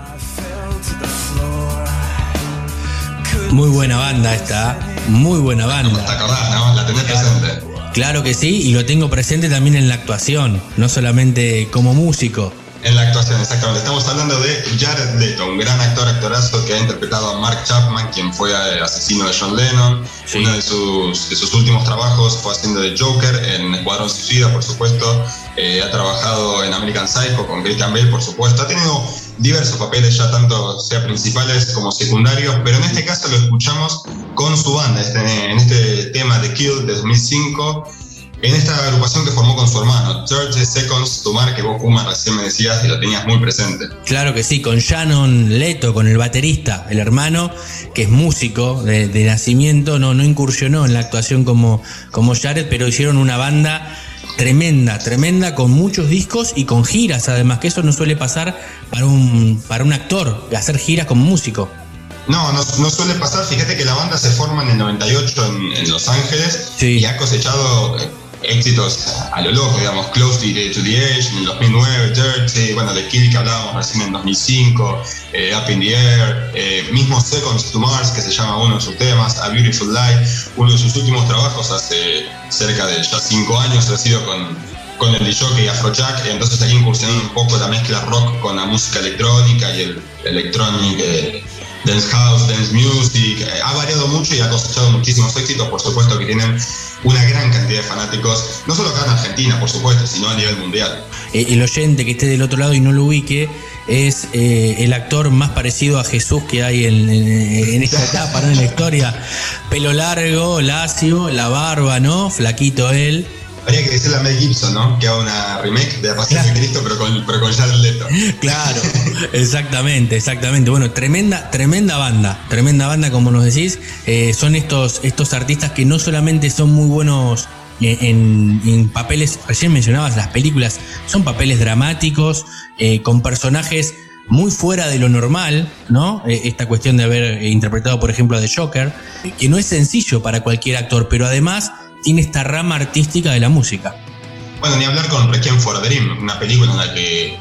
Muy buena banda esta, muy buena ¿Te banda. acordás, no? La tenés presente. Claro que sí, y lo tengo presente también en la actuación, no solamente como músico. En la actuación, exactamente. Estamos hablando de Jared Leto, un gran actor, actorazo que ha interpretado a Mark Chapman, quien fue asesino de John Lennon. Sí. Uno de sus, de sus últimos trabajos fue haciendo de Joker en Escuadrón Suicida, por supuesto. Eh, ha trabajado en American Psycho con Christian Bale, por supuesto. Ha tenido diversos papeles, ya tanto sea principales como secundarios, pero en este caso lo escuchamos con su banda, este- en este tema de Kill de 2005 en esta agrupación que formó con su hermano, 30 Seconds to Mars, que vos, Puma, recién me decías y lo tenías muy presente. Claro que sí, con Shannon Leto, con el baterista, el hermano, que es músico de, de nacimiento, no, no incursionó en la actuación como, como Jared, pero hicieron una banda tremenda, tremenda, con muchos discos y con giras, además, que eso no suele pasar para un, para un actor, hacer giras como músico. No, no, no suele pasar. Fíjate que la banda se forma en el 98 en, en Los Ángeles Sí. y ha cosechado eh, éxitos a lo loco, digamos, Close to the, Edge en el 2009, Dirty, bueno, The Kill que hablábamos recién en 2005, eh, Up in the Air, eh, mismo Seconds to Mars, que se llama uno de sus temas, A Beautiful Life, uno de sus últimos trabajos hace cerca de ya cinco años ha sido con, con el DJ Afrojack, entonces ahí incursionando un poco la mezcla rock con la música electrónica y el electronic eh, dance house, dance music, eh, ha variado mucho y ha cosechado muchísimos éxitos, por supuesto que tienen una gran cantidad de fanáticos, no solo acá en Argentina, por supuesto, sino a nivel mundial. Eh, el oyente que esté del otro lado y no lo ubique es eh, el actor más parecido a Jesús que hay en, en- en esta [LAUGHS] etapa, ¿no? en la historia. Pelo largo, lacio, la barba, ¿no? Flaquito él. Habría que decirle a Mel Gibson, ¿no? Que haga una remake de Pasión de Cristo, pero con, pero con Jared Leto. Claro, exactamente, exactamente. Bueno, tremenda, tremenda banda, tremenda banda, como nos decís. Eh, son estos, estos artistas que no solamente son muy buenos en, en papeles, recién mencionabas las películas, son papeles dramáticos, eh, con personajes muy fuera de lo normal, ¿no? Eh, esta cuestión de haber interpretado, por ejemplo, a The Joker, que no es sencillo para cualquier actor, pero además tiene esta rama artística de la música. Bueno, ni hablar con Requiem for a Dream, una película en la que,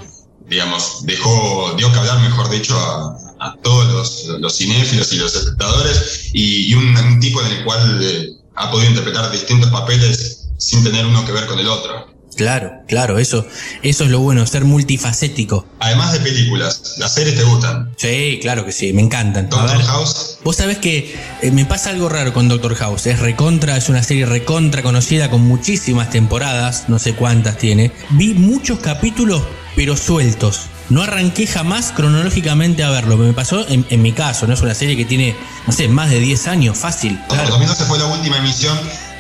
digamos, dejó, dio que hablar, mejor dicho, a, a todos los, los cinéfilos y los espectadores, y, y un, un tipo en el cual eh, ha podido interpretar distintos papeles sin tener uno que ver con el otro. Claro, claro, eso, eso es lo bueno, ser multifacético. Además de películas, ¿las series te gustan? Sí, claro que sí, me encantan. Doctor ver, House, Vos sabés que eh, me pasa algo raro con Doctor House. Es recontra, es una serie recontra conocida con muchísimas temporadas, no sé cuántas tiene. Vi muchos capítulos, pero sueltos. No arranqué jamás cronológicamente a verlo. Me pasó en, en mi caso, ¿no? Es una serie que tiene, no sé, más de 10 años, fácil. Claro. 2012 fue la última emisión.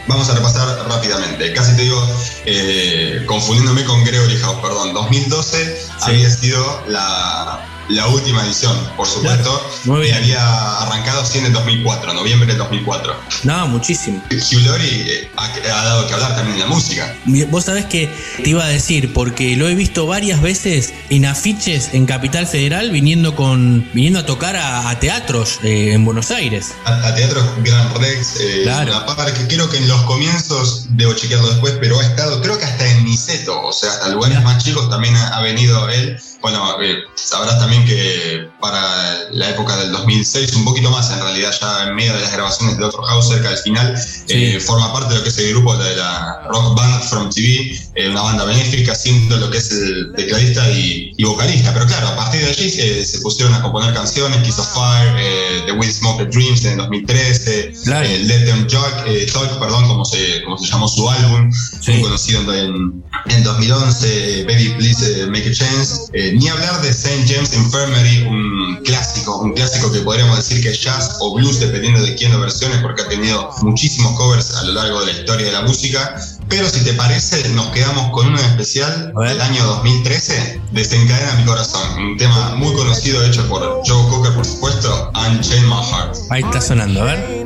Vamos a repasar rápidamente. Casi te digo, eh, confundiéndome con Gregory House, perdón. 2012 había sido la, la última edición, por supuesto. Muy bien. Y había arrancado así en el 2004, noviembre del 2004. No, muchísimo. Hugh Laurie eh, ha, ha dado que hablar también en la música. Vos sabés que te iba a decir, porque lo he visto varias veces en afiches en Capital Federal viniendo con viniendo a tocar a, a teatros eh, en Buenos Aires. A, a teatros Gran Rex, eh, Claro. Que creo que en los comienzos, debo chequearlo después, pero ha estado, creo que hasta en Niceto, o sea, hasta lugares más chicos también ha, ha venido él. Bueno, eh, sabrás también que para la época del 2006, un poquito más en realidad, ya en medio de las grabaciones de otro house, cerca del final, eh, forma parte de lo que es el grupo de la Rock Band from TV, eh, una banda benéfica, siendo lo que es el tecladista y, y vocalista. Pero claro, a partir de allí eh, se pusieron a componer canciones, Kiss of Fire, eh, The Will Smoke the Dreams en el 2013, Claro. eh, Let Them Talk, Talk, perdón, como se, como se llamó su álbum, muy conocido en, en 2011, Baby Please Make a Chance. Ni hablar de St. James Infirmary, un clásico, un clásico que podríamos decir que es jazz o blues, dependiendo de quién lo versione, porque ha tenido muchísimos covers a lo largo de la historia de la música. Pero si te parece, nos quedamos con uno en especial del año 2013, Desencadena mi corazón, un tema muy conocido hecho por Joe Cocker, por supuesto, Unchain My Heart. Ahí está sonando, a ver.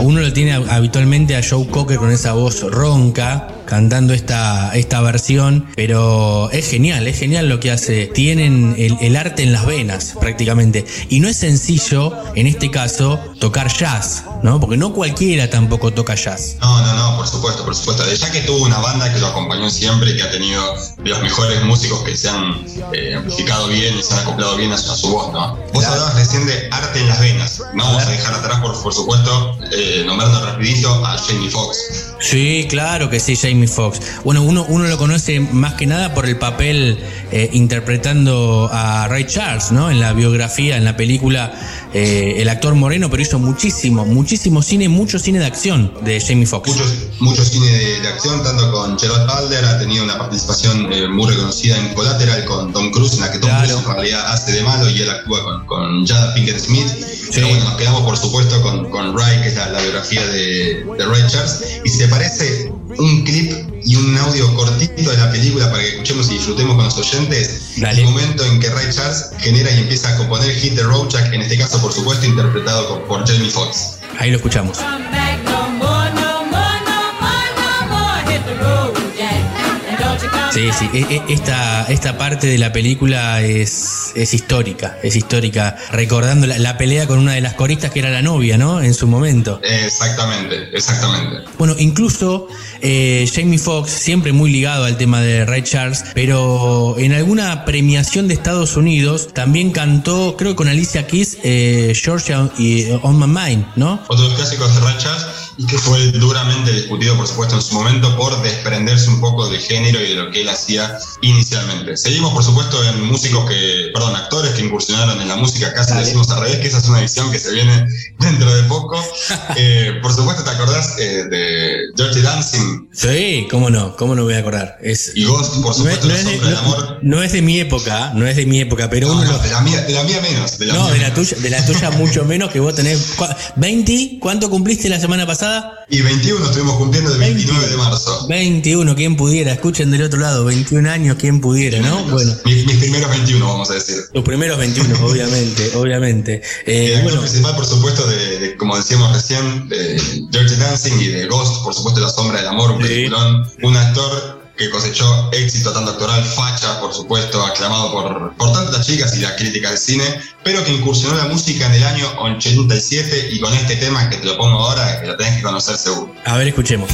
Uno lo tiene habitualmente a Joe Cocker con esa voz ronca, cantando esta, esta versión, pero es genial, es genial lo que hace. Tienen el, el arte en las venas, prácticamente. Y no es sencillo, en este caso, tocar jazz, ¿no? Porque no cualquiera tampoco toca jazz. No, no, no, por supuesto, por supuesto. Ya que tuvo una banda que lo acompañó siempre, que ha tenido de los mejores músicos que se han eh, amplificado bien y se han acoplado bien a su, a su voz, ¿no? Vos hablabas recién de arte en las venas. No vamos a dejar atrás, por, por supuesto, eh, nombrando rapidito a Jamie Foxx. Sí, claro que sí, Jamie Foxx. Bueno, uno, uno lo conoce más que nada por el papel eh, interpretando a Ray Charles, ¿no? En la biografía, en la película, eh, el actor moreno, pero hizo muchísimo, muchísimo cine, mucho cine de acción de Jamie Foxx. Muchos, mucho cine de, de acción, tanto con Gerard Butler, ha tenido una participación eh, muy reconocida en Collateral con Tom Cruise, en la que Tom Cruise en realidad hace de malo y él actúa con, con Jada Pinkett Smith. Pero bueno, nos quedamos por supuesto con, con Ray, que es la, la biografía de, de Ray Charles. Y si te parece, un clip y un audio cortito de la película para que escuchemos y disfrutemos con los oyentes. El momento en que Ray Charles genera y empieza a componer Hit the Road Jack, en este caso, por supuesto, interpretado por Jamie Foxx. Ahí lo escuchamos. Sí, sí, e- e- esta, esta parte de la película es, es histórica, es histórica, recordando la, la pelea con una de las coristas que era la novia, ¿no? En su momento. Exactamente, exactamente. Bueno, incluso eh, Jamie Foxx, siempre muy ligado al tema de Ray Charles, pero en alguna premiación de Estados Unidos también cantó, creo que con Alicia Keys, eh, Georgia y eh, On My Mind, ¿no? Otro de los clásicos de Ray Charles y que fue duramente discutido, por supuesto, en su momento por desprenderse un poco del género y de lo que él hacía inicialmente. Seguimos, por supuesto, en músicos que, perdón, actores que incursionaron en la música, casi Dale. decimos al revés, que esa es una edición que se viene [LAUGHS] dentro de poco. [LAUGHS] Eh, por supuesto, ¿te acordás eh, de Dirty Dancing? Sí, cómo no, cómo no voy a acordar. Es, Y Ghost, por supuesto, no, Los es de, del no- Amor. no es de mi época, no es de mi época, pero No, uno no, de la mía, de la mía menos. De la no, mía de la menos. tuya, de la tuya [LAUGHS] mucho menos que vos tenés. ¿cu- ¿20? ¿Cuánto cumpliste la semana pasada? Y 21 estuvimos cumpliendo el 29 de marzo. 21, quien pudiera, escuchen del otro lado, 21 años, quien pudiera, ¿no? Bueno, Mis, mis primeros 21, vamos a decir. los primeros 21, [LAUGHS] obviamente, obviamente. Eh, El actor bueno, principal, por supuesto, de, de, como decíamos recién, de Dirty Dancing y de Ghost, por supuesto, La Sombra del Amor, un Sí. peliculón. Un actor que cosechó éxito tanto actoral, facha, por supuesto, aclamado por, por tantas chicas y la crítica del cine, pero que incursionó la música en el año 87 y con este tema que te lo pongo ahora, que lo tenés que conocer seguro. a ver, escuchemos.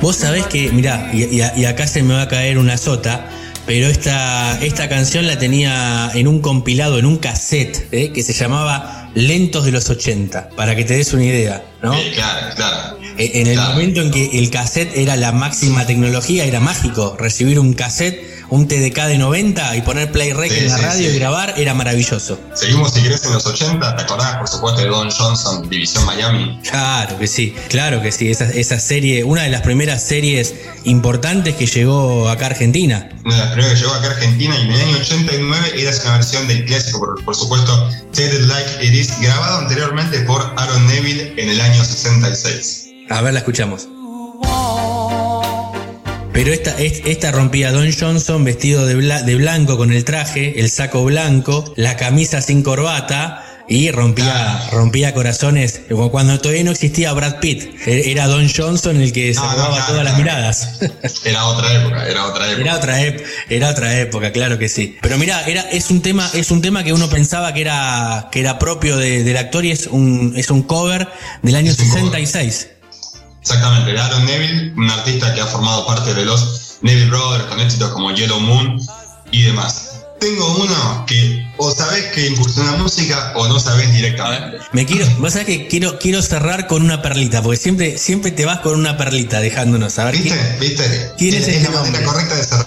Vos sabés que, mirá, y, acá se me va a caer una sota, pero esta, esta canción la tenía en un compilado, en un cassette, ¿eh? que se llamaba Lentos de los 80, para que te des una idea, ¿no? Eh, claro, claro. Eh, En el momento en que el cassette era la máxima tecnología, era mágico recibir un cassette un TDK de 90 y poner play rec Sí, en la sí, radio sí. y grabar era maravilloso. Seguimos, si querés, en los 80. ¿Te acordás, por supuesto, de Don Johnson, División Miami? Claro que sí, claro que sí. Esa, esa serie, una de las primeras series importantes que llegó acá a Argentina. Una de las primeras que llegó acá a Argentina y en el año 89 era una versión del clásico, por, por supuesto, Treated Like It Is, grabado anteriormente por Aaron Neville en el año 66. A ver, la escuchamos. Pero esta, es- esta rompía Don Johnson vestido de, bla- de blanco con el traje, el saco blanco, la camisa sin corbata y rompía, rompía corazones como cuando todavía no existía Brad Pitt. E- Era Don Johnson el que se No, no, robaba todas las miradas. [LAUGHS] Era otra época, era otra época. Era otra, ep- era otra época, claro que sí. Pero mira, era, es un tema, es un tema que uno pensaba que era, que era propio de- del actor y es un, es un cover del año Es un cover. 66. Exactamente, de Aaron Neville, un artista que ha formado parte de los Neville Brothers con éxitos como Yellow Moon y demás. Tengo uno que o sabés que incursiona música o no sabés directamente. Me quiero, vos sabés que quiero, quiero cerrar con una perlita, porque siempre, siempre te vas con una perlita dejándonos. A ver, ¿Viste? ¿quién- ¿Viste? quién es es, este la manera correcta de cerrar.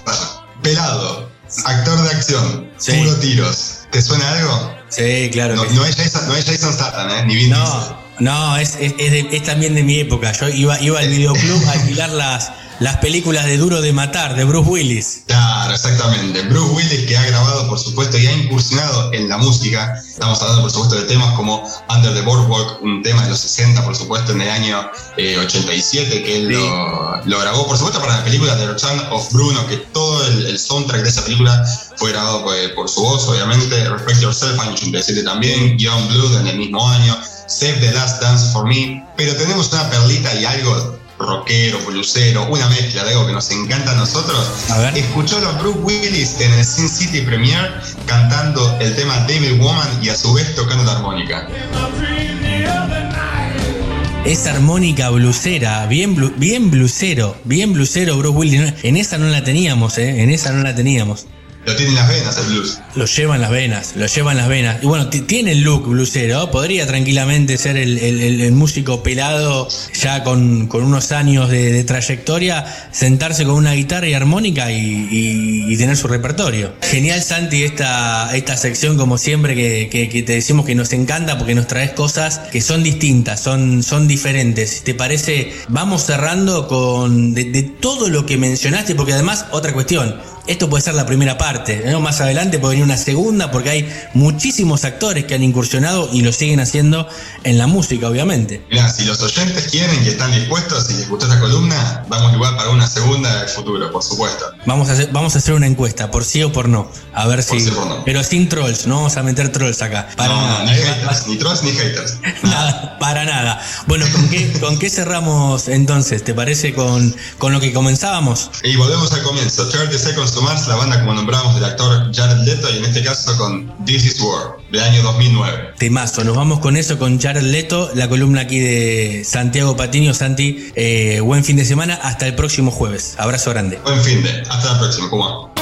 Pelado, actor de acción, Sí. puro tiros. ¿Te suena algo? Sí, claro. No, es Jason, no es Jason Statham, ¿eh? Ni Vin. No, no, es, es, es de- es también de mi época. Yo iba, iba al videoclub a alquilar las, las películas de Duro de Matar, de Bruce Willis. Claro, exactamente. Bruce Willis que ha grabado, por supuesto, y ha incursionado en la música. Estamos hablando, por supuesto, de temas como Under the Boardwalk, un tema de los 60, por supuesto, en el año eh, 87, que él Sí. lo, lo grabó, por supuesto, para la película The Return of Bruno, que todo el, el soundtrack de esa película fue grabado por, por su voz, obviamente. Respect Yourself, año 87 también. Young Blood en el mismo año. Save the Last Dance for Me. Pero tenemos una perlita y algo rockero, bluesero, una mezcla de algo que nos encanta a nosotros. A ver. Escuchó a Bruce Willis en el Sin City Premiere cantando el tema Devil Woman y a su vez tocando la armónica. Esa armónica blusera, bien, blu- bien blusero, bien blusero Bruce Willis. En esa no la teníamos, ¿eh? En esa no la teníamos. Lo tiene en las venas el blues. Lo lleva en las venas, lo lleva en las venas. Y bueno, tiene el look blusero, podría tranquilamente ser el, músico pelado ya con, con unos años de, trayectoria, sentarse con una guitarra y armónica y, tener su repertorio. Genial Santi esta, esta sección como siempre que, que- te decimos que nos encanta porque nos traes cosas que son distintas, son, son diferentes. ¿Te parece? Vamos cerrando con de, todo lo que mencionaste porque además otra cuestión. Esto puede ser la primera parte, más adelante puede venir una segunda porque hay muchísimos actores que han incursionado y lo siguen haciendo en la música, obviamente. Mirá, si los oyentes quieren y están dispuestos y les gustó esta columna, vamos igual para una segunda del futuro, por supuesto. Vamos a hacer, vamos a hacer una encuesta, por sí o por no. A ver Por si. sí no. Pero sin trolls, no vamos a meter trolls acá. Para no, nada. ni haters, ni trolls ni haters. Nada, para nada. Bueno, ¿con qué, ¿con qué cerramos entonces? ¿Te parece con, con lo que comenzábamos? Y volvemos al comienzo. 30 Seconds to Mars, la banda como nombramos del actor Jared Leto y en este caso con This Is War, del año 2009. Temazo, nos vamos con eso, con Jared Leto, la columna aquí de Santiago Patiño. Santi, eh, buen fin de semana, hasta el próximo jueves. Abrazo grande. Buen fin de. Hasta la próxima. ¿Cómo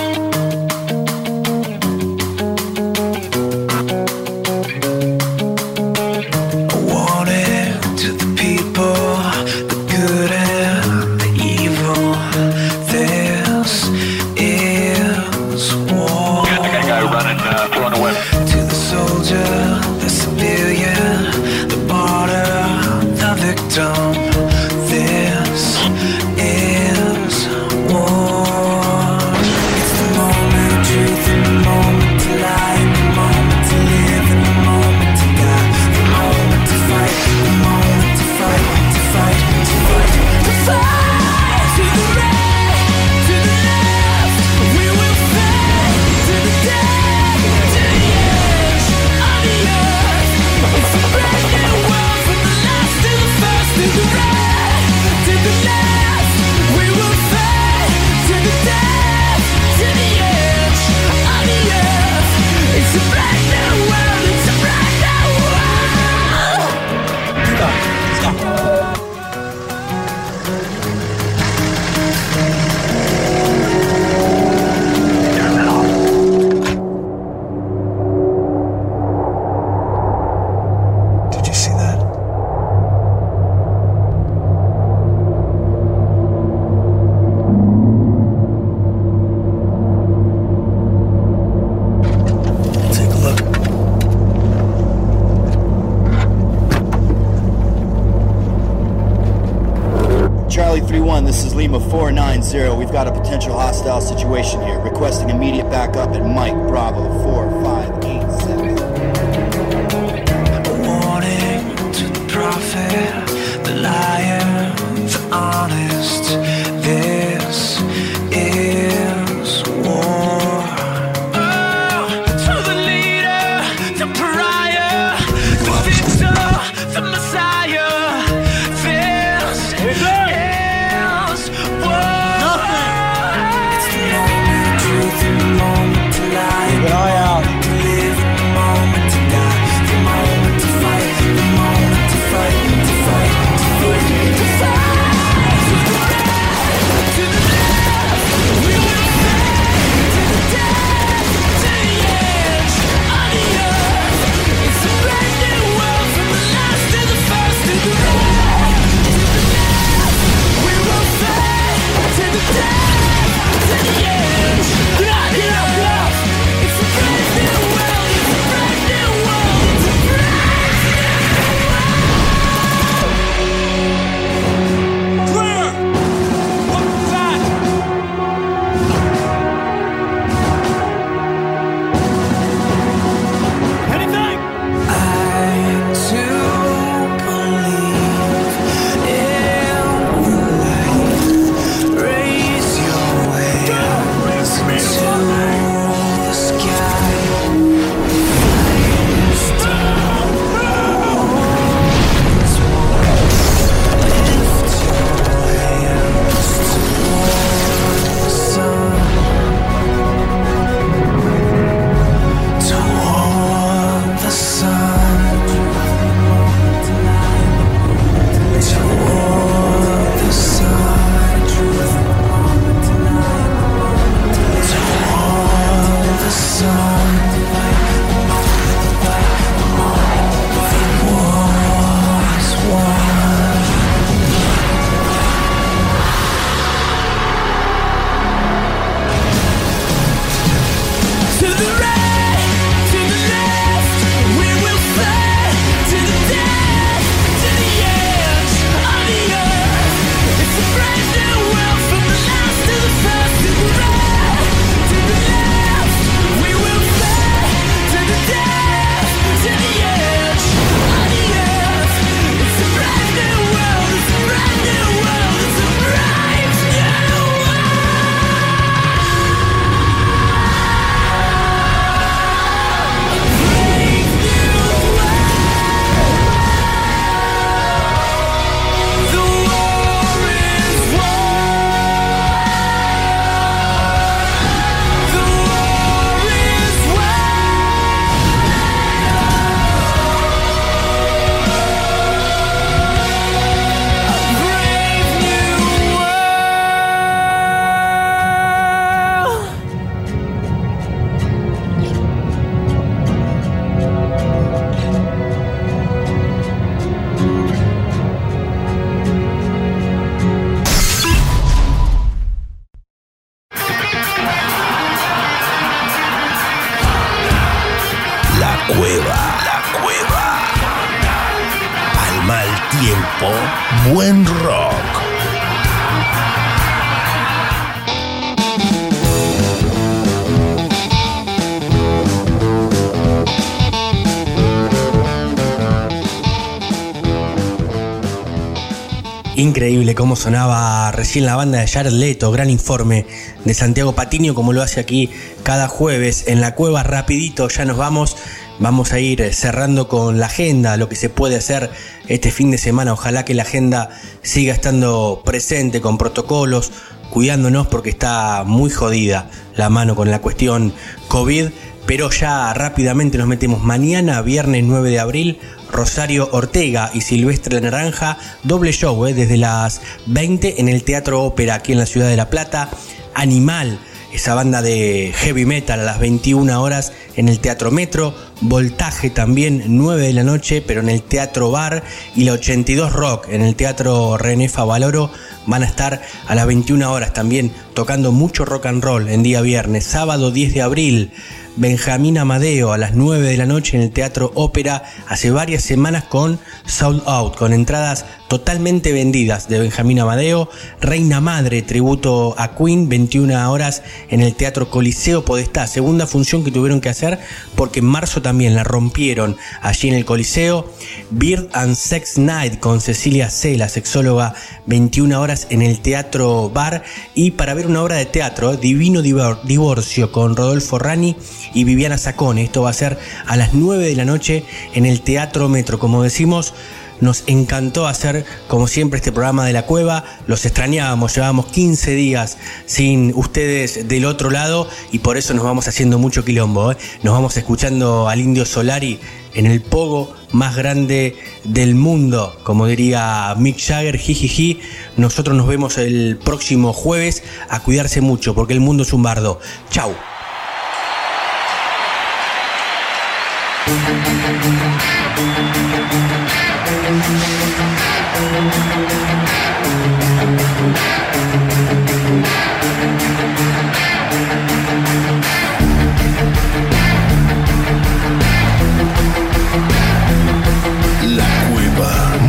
Sonaba recién la banda de Jared Leto, gran informe de Santiago Patiño, como lo hace aquí cada jueves en la cueva. Rapidito, ya nos vamos. Vamos a ir eh, cerrando con la agenda, lo que se puede hacer este fin de semana. Ojalá que la agenda siga estando presente con protocolos, cuidándonos porque está muy jodida la mano con la cuestión COVID. Pero ya rápidamente nos metemos mañana, viernes 9 de abril, Rosario Ortega y Silvestre La Naranja, doble show eh, desde las 20 en el Teatro Ópera aquí en la ciudad de La Plata. Animal, esa banda de heavy metal a las 21 horas en el Teatro Metro. Voltaje también 9 de la noche, pero en el Teatro Bar. Y la 82 Rock en el Teatro René Favaloro van a estar a las 21 horas también tocando mucho rock and roll en día viernes. Sábado 10 de abril Benjamín Amadeo a las 9 de la noche en el Teatro Ópera hace varias semanas con Sold Out, con entradas totalmente vendidas de Benjamín Amadeo. Reina Madre, tributo a Queen, 21 horas en el Teatro Coliseo Podestá, segunda función que tuvieron que hacer porque en marzo también la rompieron allí en el Coliseo. Beard and Sex Night con Cecilia C, la sexóloga, 21 horas en el Teatro Bar. Y para ver una obra de teatro, Divino Divor- Divorcio con Rodolfo Rani y Viviana Sacone. Esto va a ser a las 9 de la noche en el Teatro Metro. Como decimos, nos encantó hacer, como siempre, este programa de la cueva. Los extrañábamos, llevábamos 15 días sin ustedes del otro lado y por eso nos vamos haciendo mucho quilombo. ¿eh? Nos vamos escuchando al Indio Solari en el pogo más grande del mundo, como diría Mick Jagger, jijiji. Nosotros nos vemos el próximo jueves. A cuidarse mucho, porque el mundo es un bardo. Chau. La Cueva.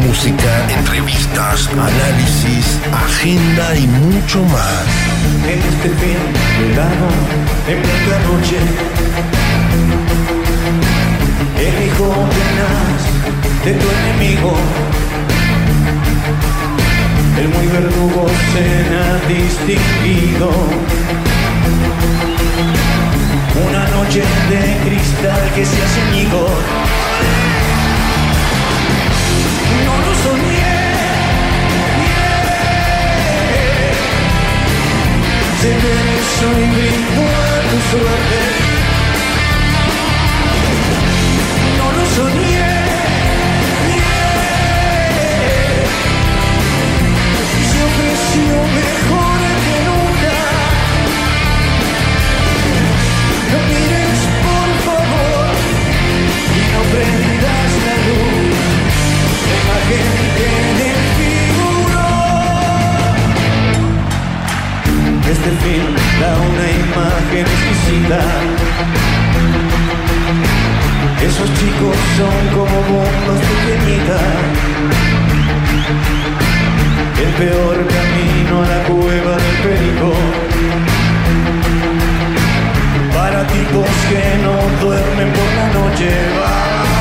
Música, entrevistas, análisis, agenda y mucho más. En este fin de en plena noche, penas de tu enemigo. El muy verdugo cena distinguido. Una noche de cristal que se hace añigo. No lo soñé. Se me hizo brindó a suerte. Este film da una imagen exquisita. Esos chicos son como bombas pequeñitas. El peor camino a la cueva del perico. Para tipos que no duermen por la noche. Va.